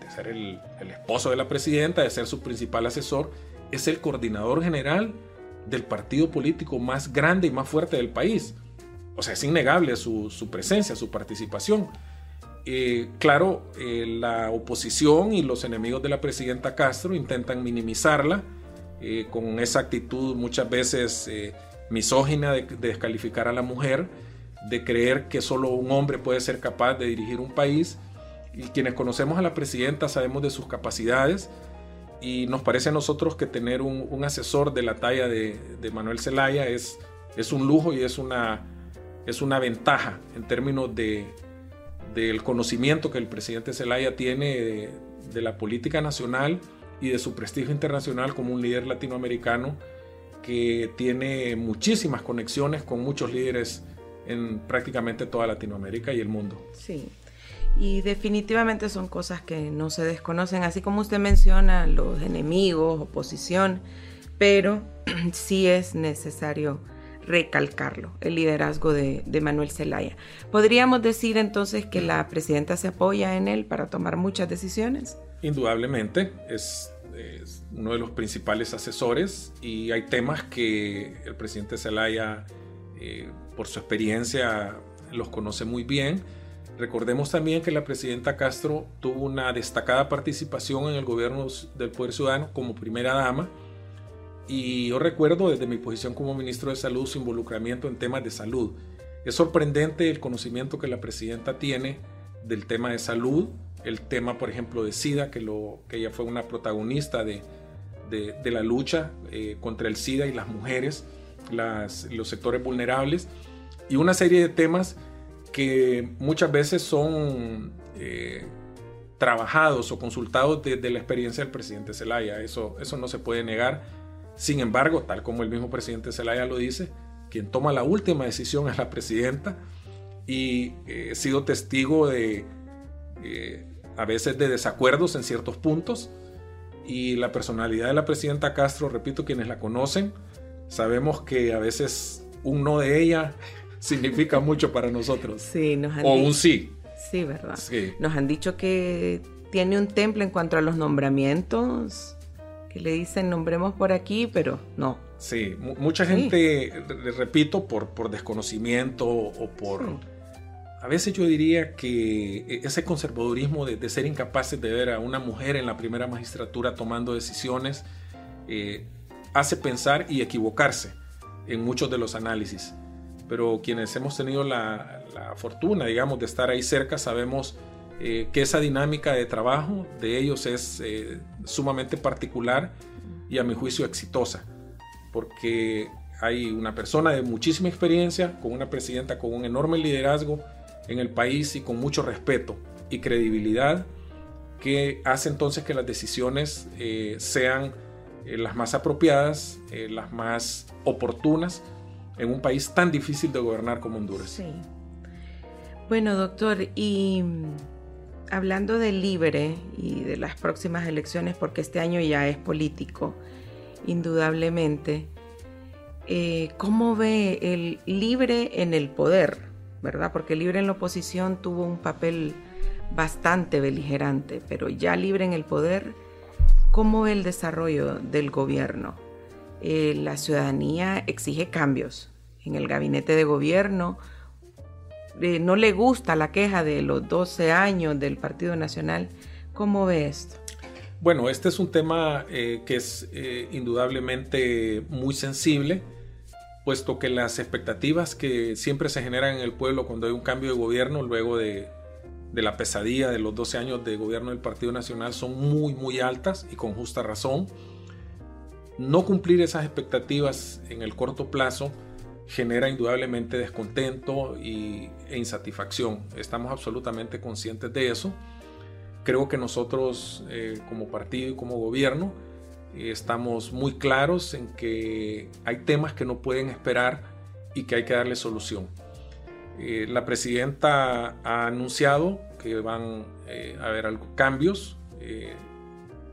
de ser el, el, esposo de la presidenta, de ser su principal asesor, es el coordinador general del partido político más grande y más fuerte del país. O sea, es innegable su, presencia, su participación. Eh, claro, eh, la oposición y los enemigos de la presidenta Castro intentan minimizarla eh, con esa actitud muchas veces misógina de, descalificar a la mujer, de creer que solo un hombre puede ser capaz de dirigir un país. Y quienes conocemos a la presidenta sabemos de sus capacidades, y nos parece a nosotros que tener un, asesor de la talla de, Manuel Zelaya es, es un lujo y es una, es una ventaja en términos de, del conocimiento que el presidente Zelaya tiene de, la política nacional y de su prestigio internacional como un líder latinoamericano que tiene muchísimas conexiones con muchos líderes en prácticamente toda Latinoamérica y el mundo. Sí, y definitivamente son cosas que no se desconocen, así como usted menciona los enemigos, oposición, pero sí es necesario recalcarlo, el liderazgo de, Manuel Zelaya. ¿Podríamos decir entonces que la presidenta se apoya en él para tomar muchas decisiones? Indudablemente, es, uno de los principales asesores y hay temas que el presidente Zelaya, eh, por su experiencia, los conoce muy bien. Recordemos también que la presidenta Castro tuvo una destacada participación en el gobierno del Poder Ciudadano como primera dama. Y yo recuerdo desde mi posición como ministro de Salud su involucramiento en temas de salud. Es sorprendente el conocimiento que la presidenta tiene del tema de salud, el tema, por ejemplo, de SIDA, que, lo, que ella fue una protagonista de, de, la lucha eh, contra el SIDA y las mujeres, las, los sectores vulnerables, y una serie de temas que muchas veces son eh, trabajados o consultados desde la experiencia del presidente Zelaya. Eso, eso no se puede negar. Sin embargo, tal como el mismo presidente Zelaya lo dice, quien toma la última decisión es la presidenta y eh, he sido testigo de eh, a veces de desacuerdos en ciertos puntos y la personalidad de la presidenta Castro, repito, quienes la conocen, sabemos que a veces un no de ella significa mucho para nosotros. Sí, nos han o un sí. Sí, ¿verdad? Nos han dicho que tiene un temple en cuanto a los nombramientos, que le dicen nombremos por aquí, pero no. Sí, mucha gente, le repito, por, por desconocimiento o por... A veces yo diría que e, ese conservadurismo de, ser incapaces de ver a una mujer en la primera magistratura tomando decisiones eh, hace pensar y equivocarse en muchos de los análisis pero quienes hemos tenido la, fortuna, digamos, de estar ahí cerca, sabemos eh, que esa dinámica de trabajo de ellos es eh, sumamente particular y a mi juicio exitosa, porque hay una persona de muchísima experiencia, con una presidenta con un enorme liderazgo en el país y con mucho respeto y credibilidad, que hace entonces que las decisiones eh, sean las más apropiadas, las más oportunas en un país tan difícil de gobernar como Honduras. Sí. Bueno, doctor, y hablando del libre y de las próximas elecciones, porque este año ya es político, indudablemente, eh, ¿cómo ve el libre en el poder? ¿Verdad? Porque libre en la oposición tuvo un papel bastante beligerante, pero ya libre en el poder, ¿cómo ve el desarrollo del gobierno? Eh, la ciudadanía exige cambios en el gabinete de gobierno, eh, no le gusta la queja de los 12 años del Partido Nacional. ¿Cómo ve esto? Bueno, este es un tema eh, que es indudablemente muy sensible, puesto que las expectativas que siempre se generan en el pueblo cuando hay un cambio de gobierno, luego de, de la pesadilla de los 12 años de gobierno del Partido Nacional, son muy, muy altas y con justa razón. No cumplir esas expectativas en el corto plazo genera indudablemente descontento y, e insatisfacción. Estamos absolutamente conscientes de eso. Creo que nosotros eh, como partido y como gobierno eh, estamos muy claros en que hay temas que no pueden esperar y que hay que darle solución. Eh, la presidenta ha anunciado que van a haber cambios.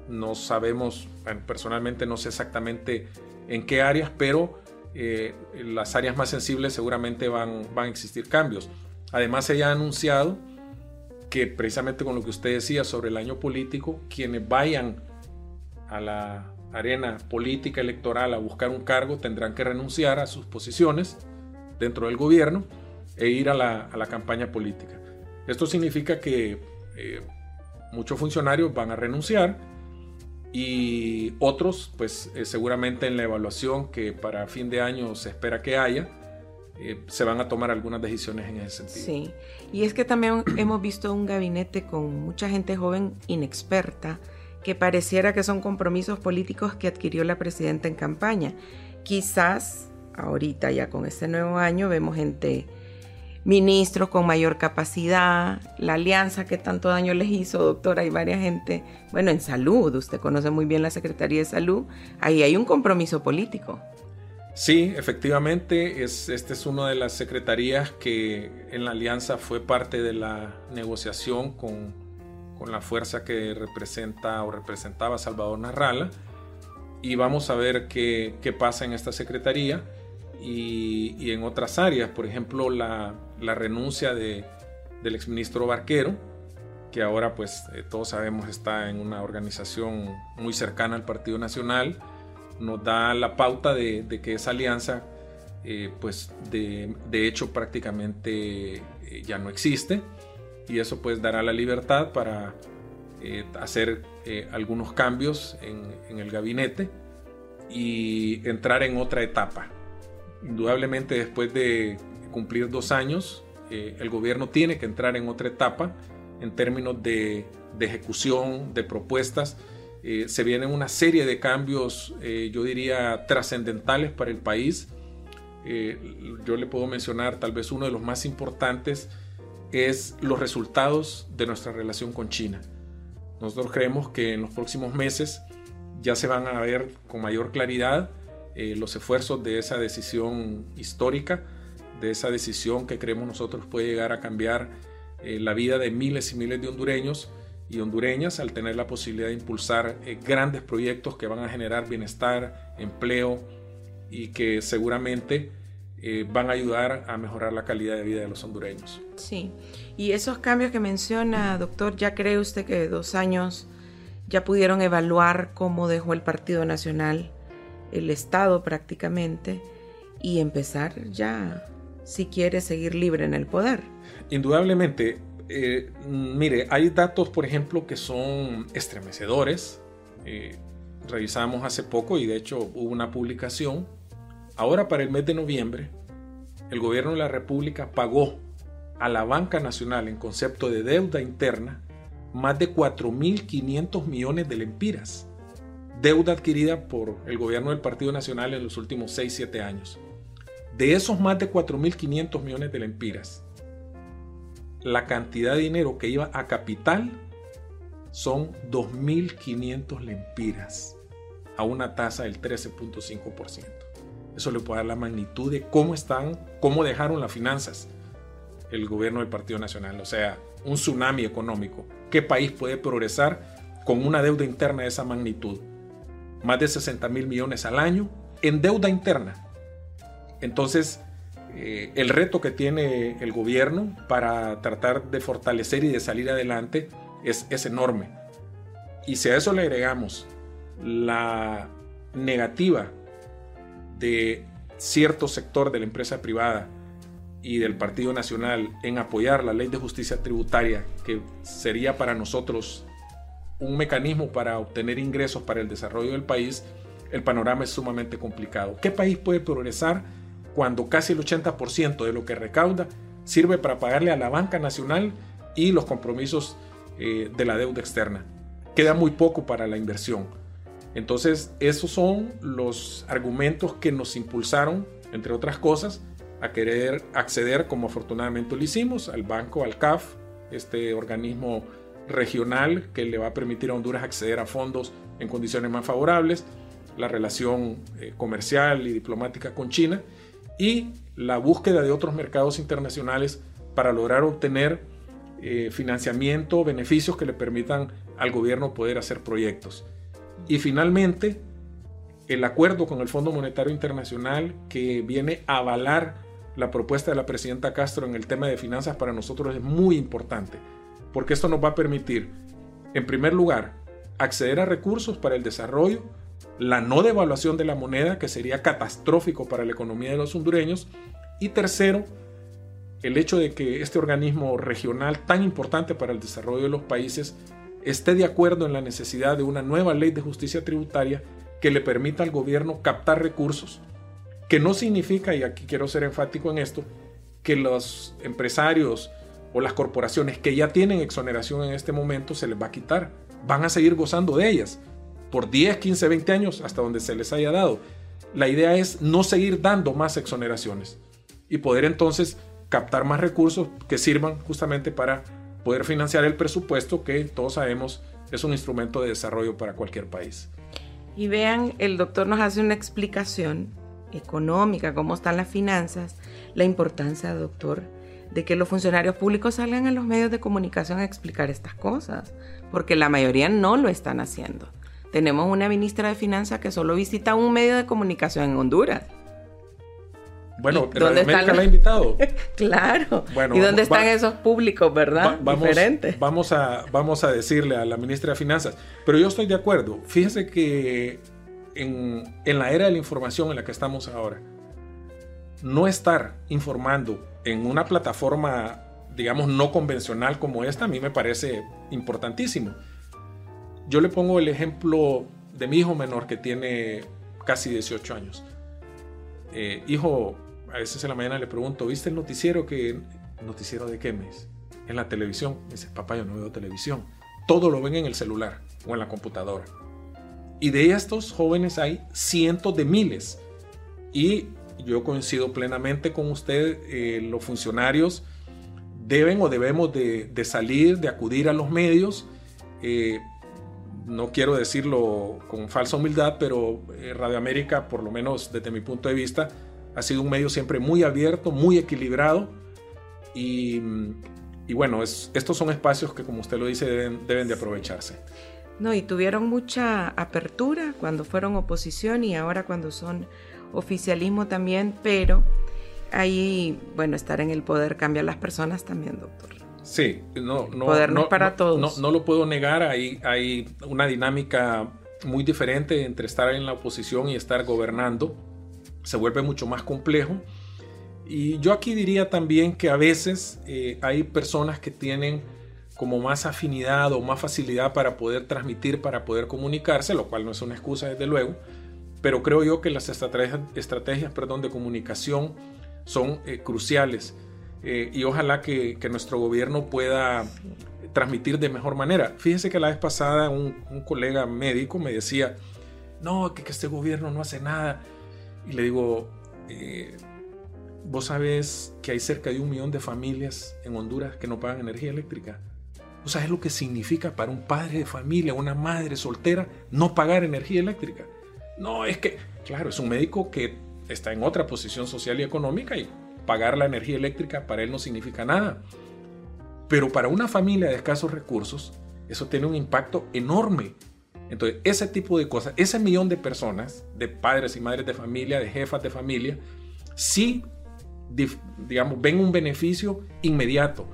No sabemos, personalmente no sé exactamente en qué áreas, pero eh, las áreas más sensibles seguramente van, van a existir cambios. Además, se ha anunciado que precisamente con lo que usted decía sobre el año político, quienes vayan a la arena política electoral a buscar un cargo tendrán que renunciar a sus posiciones dentro del gobierno e ir a la, a la campaña política. Esto significa que eh, muchos funcionarios van a renunciar y otros, pues eh, seguramente en la evaluación que para fin de año se espera que haya, eh, se van a tomar algunas decisiones en ese sentido. Sí, y es que también hemos visto un gabinete con mucha gente joven inexperta que pareciera que son compromisos políticos que adquirió la presidenta en campaña. Quizás ahorita ya con este nuevo año vemos gente ministros con mayor capacidad, la alianza que tanto daño les hizo, doctora, hay varias gente, bueno, en salud, usted conoce muy bien la Secretaría de Salud, ahí hay un compromiso político. Sí, efectivamente, es, esta es una de las secretarías que en la alianza fue parte de la negociación con, con la fuerza que representa o representaba Salvador Narrala y vamos a ver qué, qué pasa en esta secretaría y, y en otras áreas, por ejemplo, la, la renuncia de, del exministro Barquero, que ahora pues eh, todos sabemos está en una organización muy cercana al Partido Nacional, nos da la pauta de, que esa alianza eh, pues de, hecho prácticamente eh, ya no existe y eso pues dará la libertad para hacer algunos cambios en el gabinete y entrar en otra etapa. Indudablemente después de cumplir dos años, eh, el gobierno tiene que entrar en otra etapa en términos de, ejecución, de propuestas. Eh, se vienen una serie de cambios, eh, yo diría, trascendentales para el país. yo le puedo mencionar tal vez uno de los más importantes es los resultados de nuestra relación con China. Nosotros creemos que en los próximos meses ya se van a ver con mayor claridad los esfuerzos de esa decisión histórica de esa decisión que creemos nosotros puede llegar a cambiar eh, la vida de miles y miles de hondureños y hondureñas al tener la posibilidad de impulsar eh, grandes proyectos que van a generar bienestar, empleo y que seguramente eh, van a ayudar a mejorar la calidad de vida de los hondureños. Sí, y esos cambios que menciona, doctor, ¿ya cree usted que dos años ya pudieron evaluar cómo dejó el Partido Nacional el Estado prácticamente y empezar ya si quiere seguir libre en el poder. Indudablemente, eh, mire, hay datos, por ejemplo, que son estremecedores. Eh, revisamos hace poco y de hecho hubo una publicación. Ahora para el mes de noviembre, el gobierno de la República pagó a la banca nacional en concepto de deuda interna más de 4.500 millones de lempiras. Deuda adquirida por el gobierno del Partido Nacional en los últimos 6-7 años. De esos más de 4.500 millones de lempiras, la cantidad de dinero que iba a capital son 2.500 lempiras. a una tasa del 13.5%. Eso le puede dar la magnitud de cómo están, cómo dejaron las finanzas el gobierno del Partido Nacional. O sea, un tsunami económico. ¿Qué país puede progresar con una deuda interna de esa magnitud? Más de 60 mil millones al año en deuda interna. Entonces, eh, el reto que tiene el gobierno para tratar de fortalecer y de salir adelante es, es enorme. Y si a eso le agregamos la negativa de cierto sector de la empresa privada y del Partido Nacional en apoyar la ley de justicia tributaria, que sería para nosotros un mecanismo para obtener ingresos para el desarrollo del país, el panorama es sumamente complicado. ¿Qué país puede progresar cuando casi el 80% de lo que recauda sirve para pagarle a la banca nacional y los compromisos eh, de la deuda externa? Queda muy poco para la inversión. Entonces, esos son los argumentos que nos impulsaron, entre otras cosas, a querer acceder, como afortunadamente lo hicimos, al banco, al CAF, este organismo regional que le va a permitir a Honduras acceder a fondos en condiciones más favorables, la relación eh, comercial y diplomática con China y la búsqueda de otros mercados internacionales para lograr obtener eh, financiamiento, beneficios que le permitan al gobierno poder hacer proyectos. Y finalmente, el acuerdo con el Fondo Monetario Internacional que viene a avalar la propuesta de la presidenta Castro en el tema de finanzas para nosotros es muy importante, porque esto nos va a permitir, en primer lugar, acceder a recursos para el desarrollo, la no devaluación de la moneda, que sería catastrófico para la economía de los hondureños, y tercero, el hecho de que este organismo regional tan importante para el desarrollo de los países esté de acuerdo en la necesidad de una nueva ley de justicia tributaria que le permita al gobierno captar recursos, que no significa, y aquí quiero ser enfático en esto, que los empresarios o las corporaciones que ya tienen exoneración en este momento se les va a quitar, van a seguir gozando de ellas por 10, 15, 20 años hasta donde se les haya dado. La idea es no seguir dando más exoneraciones y poder entonces captar más recursos que sirvan justamente para poder financiar el presupuesto que todos sabemos es un instrumento de desarrollo para cualquier país. Y vean, el doctor nos hace una explicación económica, cómo están las finanzas, la importancia, doctor, de que los funcionarios públicos salgan a los medios de comunicación a explicar estas cosas, porque la mayoría no lo están haciendo. Tenemos una ministra de Finanzas que solo visita un medio de comunicación en Honduras bueno, ¿dónde América la ha invitado. claro. Bueno, ¿Y dónde están esos públicos, verdad? vamos, Diferentes. Vamos a, vamos a decirle a la ministra de Finanzas. Pero yo estoy de acuerdo. Fíjese que en, en la era de la información en la que estamos ahora, no estar informando en una plataforma, digamos, no convencional como esta, a mí me parece importantísimo. Yo le pongo el ejemplo de mi hijo menor que tiene casi 18 años. Eh, hijo, a veces en la mañana le pregunto, ¿viste el noticiero que... ¿Noticiero de qué mes? En la televisión. Me dice, papá, yo no veo televisión. Todo lo ven en el celular o en la computadora. Y de estos jóvenes hay cientos de miles. Y yo coincido plenamente con usted, eh, los funcionarios deben o debemos de, salir, de acudir a los medios. Eh, no quiero decirlo con falsa humildad, pero eh, Radio América, por lo menos desde mi punto de vista, ha sido un medio siempre muy abierto, muy equilibrado y, bueno, estos son espacios que como usted lo dice deben, deben de aprovecharse. No, y tuvieron mucha apertura cuando fueron oposición y ahora cuando son oficialismo también, pero ahí, bueno, estar en el poder cambia a las personas también, doctor. Sí, no, no, no, para todos. No, lo puedo negar, hay, hay una dinámica muy diferente entre estar en la oposición y estar gobernando se vuelve mucho más complejo. Y yo aquí diría también que a veces eh, hay personas que tienen como más afinidad o más facilidad para poder transmitir, para poder comunicarse, lo cual no es una excusa desde luego, pero creo yo que las estrategias, estrategias perdón, de comunicación son eh, cruciales eh, y ojalá que, nuestro gobierno pueda transmitir de mejor manera. Fíjense que la vez pasada un, colega médico me decía, no, que, que este gobierno no hace nada y le digo, eh, vos sabés que hay cerca de un millón de familias en Honduras que no pagan energía eléctrica. ¿Vos sabés lo que significa para un padre de familia, una madre soltera, no pagar energía eléctrica? No, es que, claro, es un médico que está en otra posición social y económica y pagar la energía eléctrica para él no significa nada. Pero para una familia de escasos recursos, eso tiene un impacto enorme. Entonces, ese tipo de cosas, ese millón de personas, de padres y madres de familia, de jefas de familia, sí, digamos, ven un beneficio inmediato.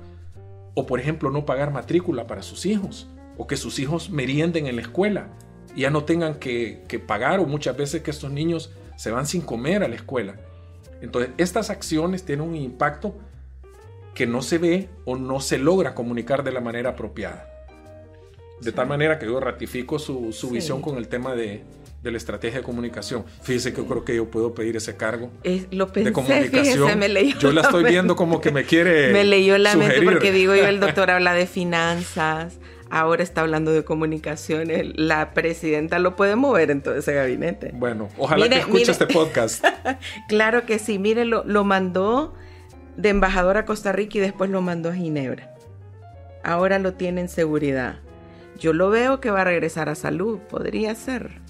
O, por ejemplo, no pagar matrícula para sus hijos, o que sus hijos merienden en la escuela y ya no tengan que, que pagar, o muchas veces que estos niños se van sin comer a la escuela. Entonces, estas acciones tienen un impacto que no se ve o no se logra comunicar de la manera apropiada. De tal manera que yo ratifico su, visión con el tema de, la estrategia de comunicación. Fíjese que yo creo que yo puedo pedir ese cargo lo de comunicación. yo la estoy viendo como que me quiere. Me leyó la mente porque digo yo, el doctor habla de finanzas, ahora está hablando de comunicaciones. La presidenta lo puede mover en todo ese gabinete. Bueno, ojalá que escuche este podcast. claro que sí, mire, lo, lo mandó de embajador a Costa Rica y después lo mandó a Ginebra. Ahora lo tiene en seguridad. Yo lo veo que va a regresar a salud, podría ser.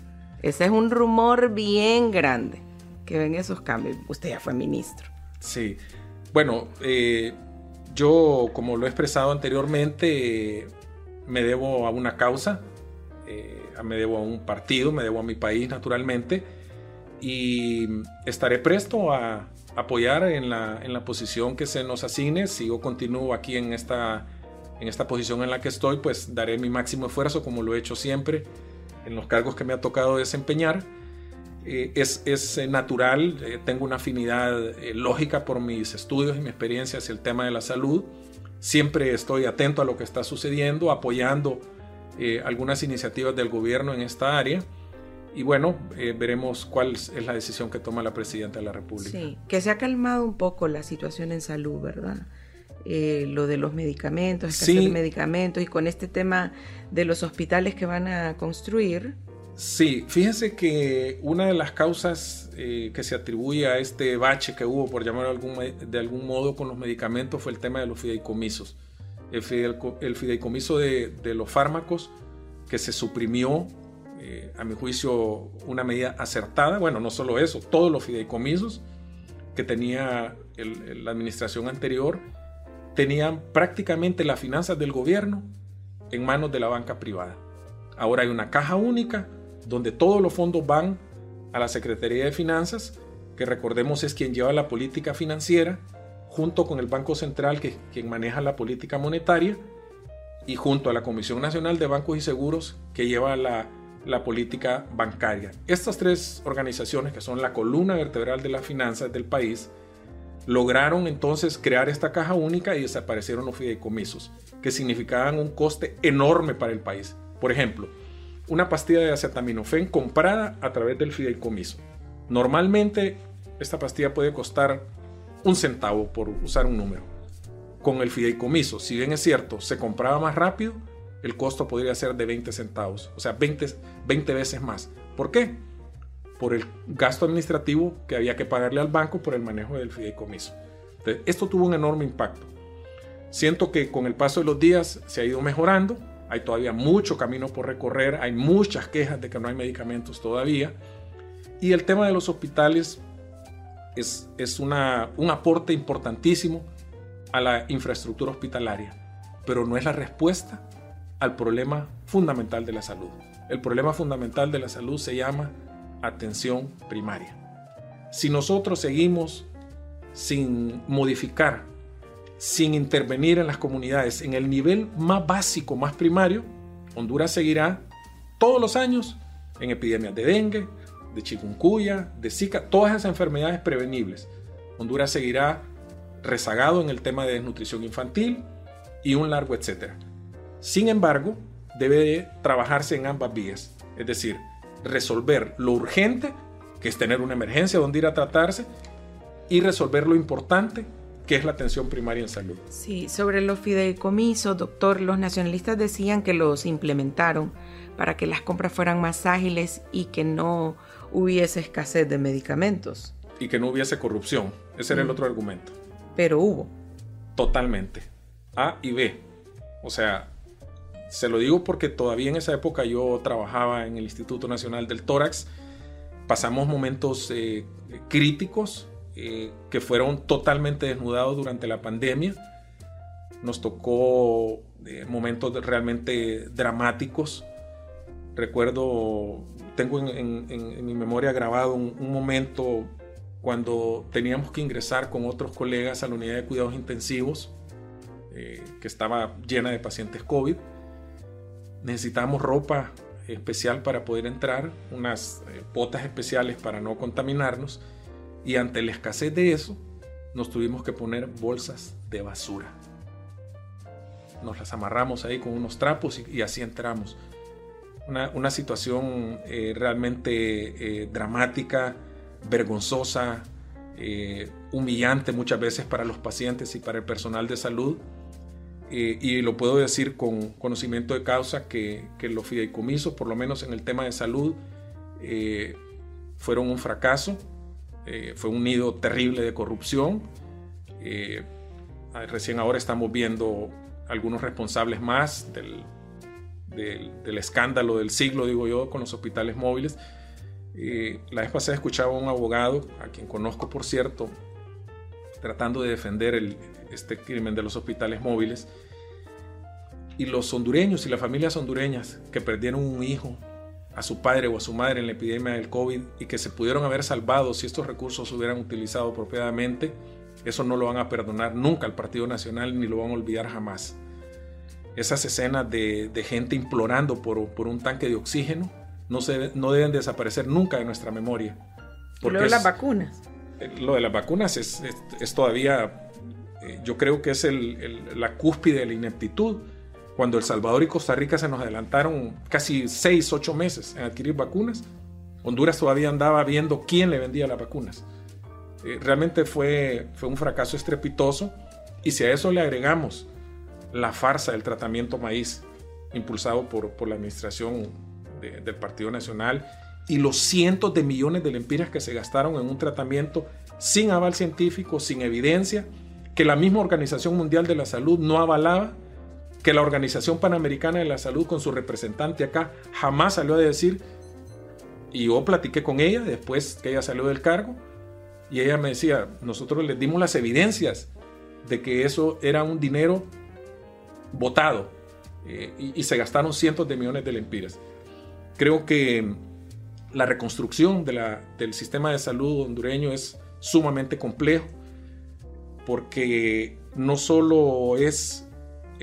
Ese es un rumor bien grande que ven esos cambios. Usted ya fue ministro. Sí. Bueno, eh, yo, como lo he expresado anteriormente, me debo a una causa, eh, me debo a un partido, me debo a mi país naturalmente y estaré presto a apoyar en la, en la posición que se nos asigne. Si yo continúo aquí en esta, en esta posición en la que estoy, pues daré mi máximo esfuerzo como lo he hecho siempre en los cargos que me ha tocado desempeñar. Eh, es, es, natural, eh, tengo una afinidad lógica por mis estudios y mi experiencia hacia el tema de la salud Siempre estoy atento a lo que está sucediendo, apoyando eh, algunas iniciativas del gobierno en esta área. Y bueno, eh, veremos cuál es la decisión que toma la presidenta de la República. Sí, que se ha calmado un poco la situación en salud, ¿verdad? Eh, lo de los medicamentos, escasez sí. de medicamentos y con este tema de los hospitales que van a construir, Sí, fíjense que una de las causas eh, que se atribuye a este bache que hubo, por llamarlo de algún modo, con los medicamentos fue el tema de los fideicomisos. El, fideicomiso de, los fármacos que se suprimió, eh, a mi juicio, una medida acertada. Bueno, no solo eso, todos los fideicomisos que tenía la administración anterior tenían prácticamente las finanzas del gobierno en manos de la banca privada. Ahora hay una caja única donde todos los fondos van a la Secretaría de Finanzas, que recordemos es quien lleva la política financiera, junto con el Banco Central, que quien maneja la política monetaria, y junto a la Comisión Nacional de Bancos y Seguros, que lleva la, la política bancaria. Estas tres organizaciones, que son la columna vertebral de las finanzas del país, lograron entonces crear esta caja única y desaparecieron los fideicomisos, que significaban un coste enorme para el país. Por ejemplo, una pastilla de acetaminofén comprada a través del fideicomiso. Normalmente esta pastilla puede costar un centavo por usar un número. Con el fideicomiso, si bien es cierto, se compraba más rápido, el costo podría ser de 20 centavos, o sea, 20, 20 veces más. ¿Por qué? Por el gasto administrativo que había que pagarle al banco por el manejo del fideicomiso. esto tuvo un enorme impacto. Siento que con el paso de los días se ha ido mejorando, hay todavía mucho camino por recorrer, hay muchas quejas de que no hay medicamentos todavía. Y el tema de los hospitales es, es una, un aporte importantísimo a la infraestructura hospitalaria, pero no es la respuesta al problema fundamental de la salud. El problema fundamental de la salud se llama atención primaria. Si nosotros seguimos sin modificar sin intervenir en las comunidades en el nivel más básico, más primario, Honduras seguirá todos los años en epidemias de dengue, de chikungunya, de zika, todas esas enfermedades prevenibles. Honduras seguirá rezagado en el tema de desnutrición infantil y un largo etcétera. Sin embargo, debe trabajarse en ambas vías, es decir, resolver lo urgente, que es tener una emergencia donde ir a tratarse, y resolver lo importante, que es la atención primaria en salud. Sí, sobre los fideicomisos, doctor, los nacionalistas decían que los implementaron para que las compras fueran más ágiles y que no hubiese escasez de medicamentos. Y que no hubiese corrupción. Ese era el mm. otro argumento. Pero hubo. Totalmente. A y B. O sea, se lo digo porque todavía en esa época yo trabajaba en el Instituto Nacional del Tórax pasamos momentos eh, críticos eh, que fueron totalmente desnudados durante la pandemia. Nos tocó momentos realmente dramáticos. Recuerdo, tengo en, mi memoria grabado un, un momento cuando teníamos que ingresar con otros colegas a la unidad de cuidados intensivos, que estaba llena de pacientes COVID. Necesitábamos ropa especial para poder entrar, unas eh, botas especiales para no contaminarnos y ante la escasez de eso nos tuvimos que poner bolsas de basura. Nos las amarramos ahí con unos trapos y, así entramos. Una, situación eh, realmente eh, dramática, vergonzosa, humillante muchas veces para los pacientes y para el personal de salud eh, y lo puedo decir con conocimiento de causa que, que, los fideicomisos, por lo menos en el tema de salud, eh, fueron un fracaso, eh, fue un nido terrible de corrupción. recién ahora estamos viendo algunos responsables más del, del, escándalo del siglo, digo yo, con los hospitales móviles. la vez pasada escuchaba a un abogado, a quien conozco por cierto, tratando de defender este crimen de los hospitales móviles. Y los hondureños y las familias hondureñas que perdieron un hijo, a su padre o a su madre en la epidemia del COVID y que se pudieron haber salvado si estos recursos se hubieran utilizado apropiadamente, eso no lo van a perdonar nunca al Partido Nacional ni lo van a olvidar jamás. Esas escenas de, gente implorando por, por, un tanque de oxígeno no, se, no deben desaparecer nunca de nuestra memoria. Porque lo de las vacunas. Lo de las vacunas es, es todavía eh, yo creo que es la cúspide de la ineptitud. Cuando El Salvador y Costa Rica se nos adelantaron casi 6, 8 meses en adquirir vacunas, Honduras todavía andaba viendo quién le vendía las vacunas. Eh, realmente fue, fue un fracaso estrepitoso y si a eso le agregamos la farsa del tratamiento maíz impulsado por, por la administración del Partido Nacional y los cientos de millones de lempiras que se gastaron en un tratamiento sin aval científico, sin evidencia, que la misma Organización Mundial de la Salud no avalaba, que la Organización Panamericana de la Salud con su representante acá jamás salió a decir, y yo platiqué con ella después que ella salió del cargo, y ella me decía, nosotros les dimos las evidencias de que eso era un dinero votado eh, y, se gastaron cientos de millones de lempiras. Creo que la reconstrucción del sistema de salud hondureño es sumamente complejo porque no solo es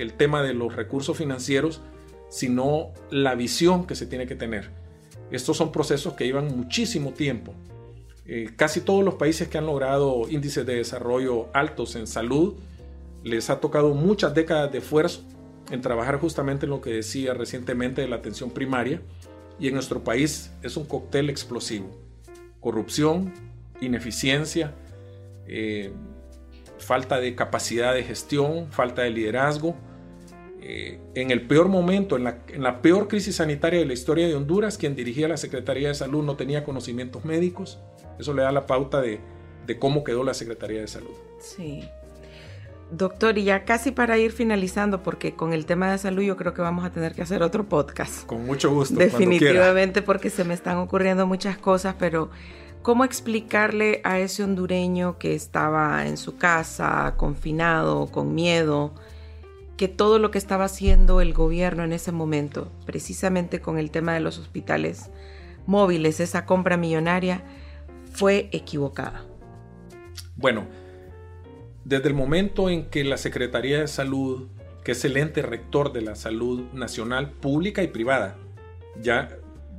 el tema de los recursos financieros, sino la visión que se tiene que tener. Estos son procesos que llevan muchísimo tiempo. Eh, casi todos los países que han logrado índices de desarrollo altos en salud, les ha tocado muchas décadas de esfuerzo en trabajar justamente en lo que decía recientemente de la atención primaria. Y en nuestro país es un cóctel explosivo. Corrupción, ineficiencia, eh, falta de capacidad de gestión, falta de liderazgo. Eh, en el peor momento, en la, peor crisis sanitaria de la historia de Honduras, quien dirigía la Secretaría de Salud no tenía conocimientos médicos. Eso le da la pauta de, cómo quedó la Secretaría de Salud. Sí. Doctor, y ya casi para ir finalizando, porque con el tema de salud yo creo que vamos a tener que hacer otro podcast. Con mucho gusto. Definitivamente, porque se me están ocurriendo muchas cosas, pero ¿Cómo explicarle a ese hondureño que estaba en su casa, confinado, con miedo, que todo lo que estaba haciendo el gobierno en ese momento, precisamente con el tema de los hospitales móviles, esa compra millonaria, fue equivocada? Bueno, desde el momento en que la Secretaría de Salud, que es el ente rector de la salud nacional, pública y privada, ya,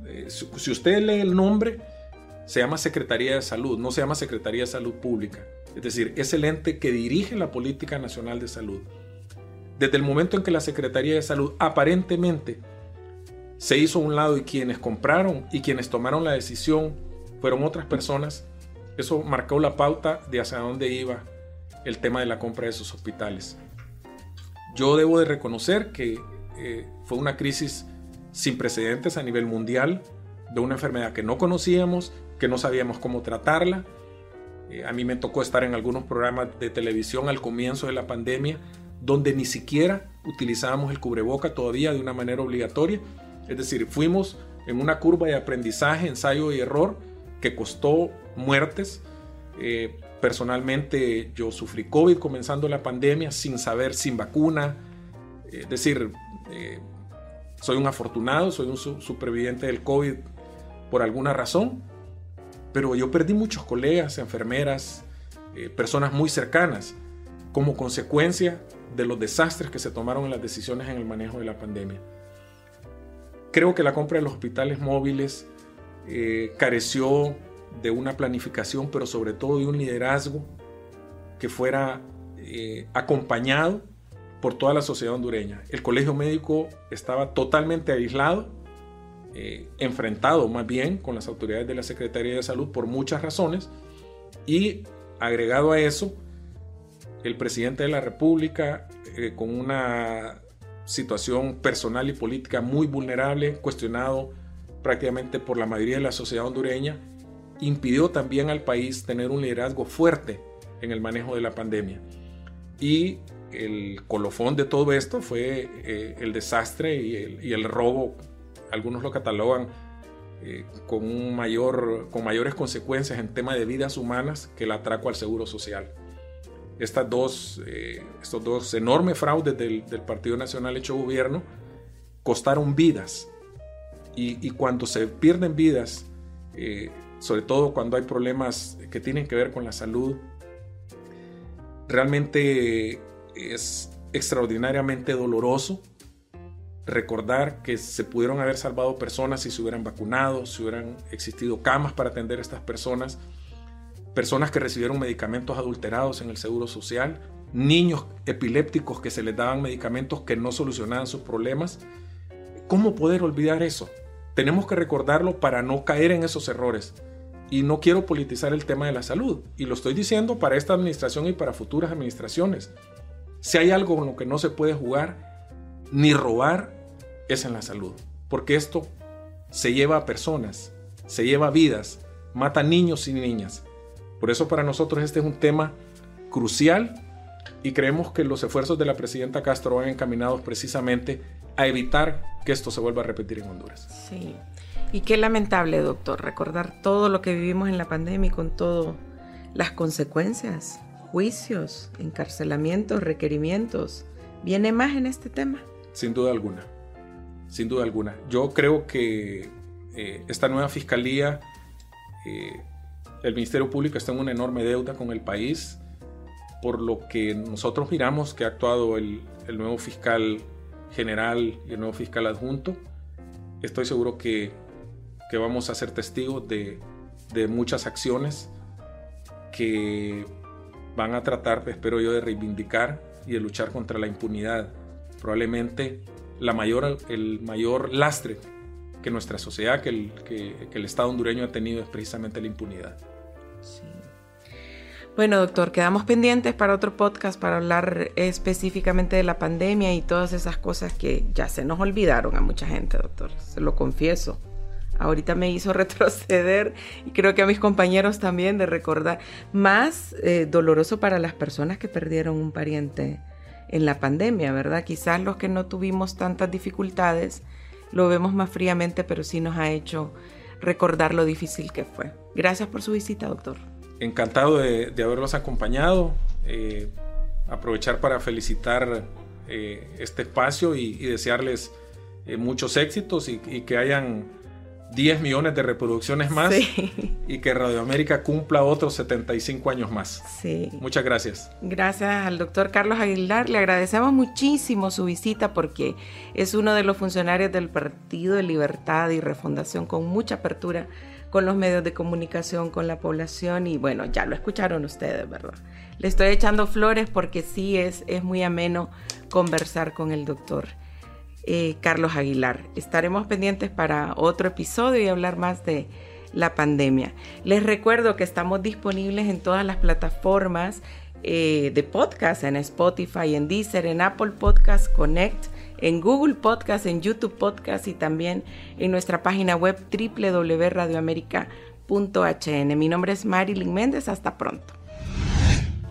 eh, si usted lee el nombre, se llama Secretaría de Salud, no se llama Secretaría de Salud Pública. Es decir, es el ente que dirige la política nacional de salud. Desde el momento en que la Secretaría de Salud aparentemente se hizo a un lado y quienes compraron y quienes tomaron la decisión fueron otras personas, eso marcó la pauta de hacia dónde iba el tema de la compra de esos hospitales. Yo debo de reconocer que eh, fue una crisis sin precedentes a nivel mundial, de una enfermedad que no conocíamos, que no sabíamos cómo tratarla. Eh, a mí me tocó estar en algunos programas de televisión al comienzo de la pandemia donde ni siquiera utilizábamos el cubreboca todavía de una manera obligatoria. Es decir, fuimos en una curva de aprendizaje, ensayo y error que costó muertes. Eh, personalmente yo sufrí COVID comenzando la pandemia sin saber, sin vacuna. Es decir, eh, soy un afortunado, soy un superviviente del COVID por alguna razón, pero yo perdí muchos colegas, enfermeras, eh, personas muy cercanas como consecuencia de los desastres que se tomaron en las decisiones en el manejo de la pandemia. Creo que la compra de los hospitales móviles eh, careció de una planificación, pero sobre todo de un liderazgo que fuera eh, acompañado por toda la sociedad hondureña. El colegio médico estaba totalmente aislado, eh, enfrentado más bien con las autoridades de la Secretaría de Salud por muchas razones y agregado a eso, el presidente de la República eh, con una situación personal y política muy vulnerable, cuestionado prácticamente por la mayoría de la sociedad hondureña, impidió también al país tener un liderazgo fuerte en el manejo de la pandemia. Y el colofón de todo esto fue eh, el desastre y el, robo, algunos lo catalogan eh, con, mayor, con mayores consecuencias en tema de vidas humanas que el atraco al seguro social. Estas dos, eh, estos dos enormes fraudes del, Partido Nacional hecho gobierno costaron vidas. Y, cuando se pierden vidas, sobre todo cuando hay problemas que tienen que ver con la salud, realmente es extraordinariamente doloroso recordar que se pudieron haber salvado personas si se hubieran vacunado, si hubieran existido camas para atender a estas personas, personas que recibieron medicamentos adulterados en el Seguro Social, niños epilépticos que se les daban medicamentos que no solucionaban sus problemas. ¿Cómo poder olvidar eso? Tenemos que recordarlo para no caer en esos errores. Y no quiero politizar el tema de la salud. Y lo estoy diciendo para esta administración y para futuras administraciones. Si hay algo con lo que no se puede jugar ni robar, es en la salud. Porque esto se lleva a personas, se lleva a vidas, mata niños y niñas. Por eso para nosotros este es un tema crucial y creemos que los esfuerzos de la presidenta Castro van encaminados precisamente a evitar que esto se vuelva a repetir en Honduras. Sí. Y qué lamentable, doctor, recordar todo lo que vivimos en la pandemia y con todas las consecuencias juicios, encarcelamientos, requerimientos. ¿Viene más en este tema? Sin duda alguna, sin duda alguna. Yo creo que eh, esta nueva fiscalía, eh, el Ministerio Público está en una enorme deuda con el país, por lo que nosotros miramos que ha actuado el, nuevo fiscal general y el nuevo fiscal adjunto. Estoy seguro que, vamos a ser testigos de, de muchas acciones que van a tratar, espero yo, de reivindicar y de luchar contra la impunidad. Probablemente la mayor, el mayor lastre que nuestra sociedad, que el, que, el Estado hondureño ha tenido es precisamente la impunidad. Bueno, doctor, quedamos pendientes para otro podcast para hablar específicamente de la pandemia y todas esas cosas que ya se nos olvidaron a mucha gente, doctor. Se lo confieso ahorita me hizo retroceder y creo que a mis compañeros también de recordar. Más eh, doloroso para las personas que perdieron un pariente en la pandemia, ¿verdad? Quizás los que no tuvimos tantas dificultades lo vemos más fríamente, pero sí nos ha hecho recordar lo difícil que fue. Gracias por su visita, doctor. Encantado de, haberlos acompañado. Eh, aprovechar para felicitar eh, este espacio y, desearles muchos éxitos y que hayan 10 millones de reproducciones más y que Radio América cumpla otros 75 años más. Sí. Muchas gracias. Gracias al doctor Carlos Aguilar. Le agradecemos muchísimo su visita porque es uno de los funcionarios del Partido de Libertad y Refundación con mucha apertura con los medios de comunicación, con la población y bueno, ya lo escucharon ustedes, ¿verdad? Le estoy echando flores porque sí es, es muy ameno conversar con el doctor. Eh, Carlos Aguilar. Estaremos pendientes para otro episodio y hablar más de la pandemia. Les recuerdo que estamos disponibles en todas las plataformas eh, de podcast, en Spotify, en Deezer, en Apple Podcast Connect, en Google Podcast, en YouTube Podcast y también en nuestra página web www.radioamerica.hn. Mi nombre es Marilyn Méndez. Hasta pronto.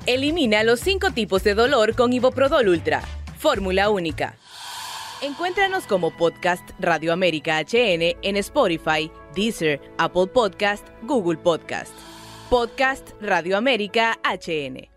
Elimina los cinco tipos de dolor con Iboprodol Ultra. Fórmula única. Encuéntranos como Podcast Radio América HN en Spotify, Deezer, Apple Podcast, Google Podcast. Podcast Radio América HN.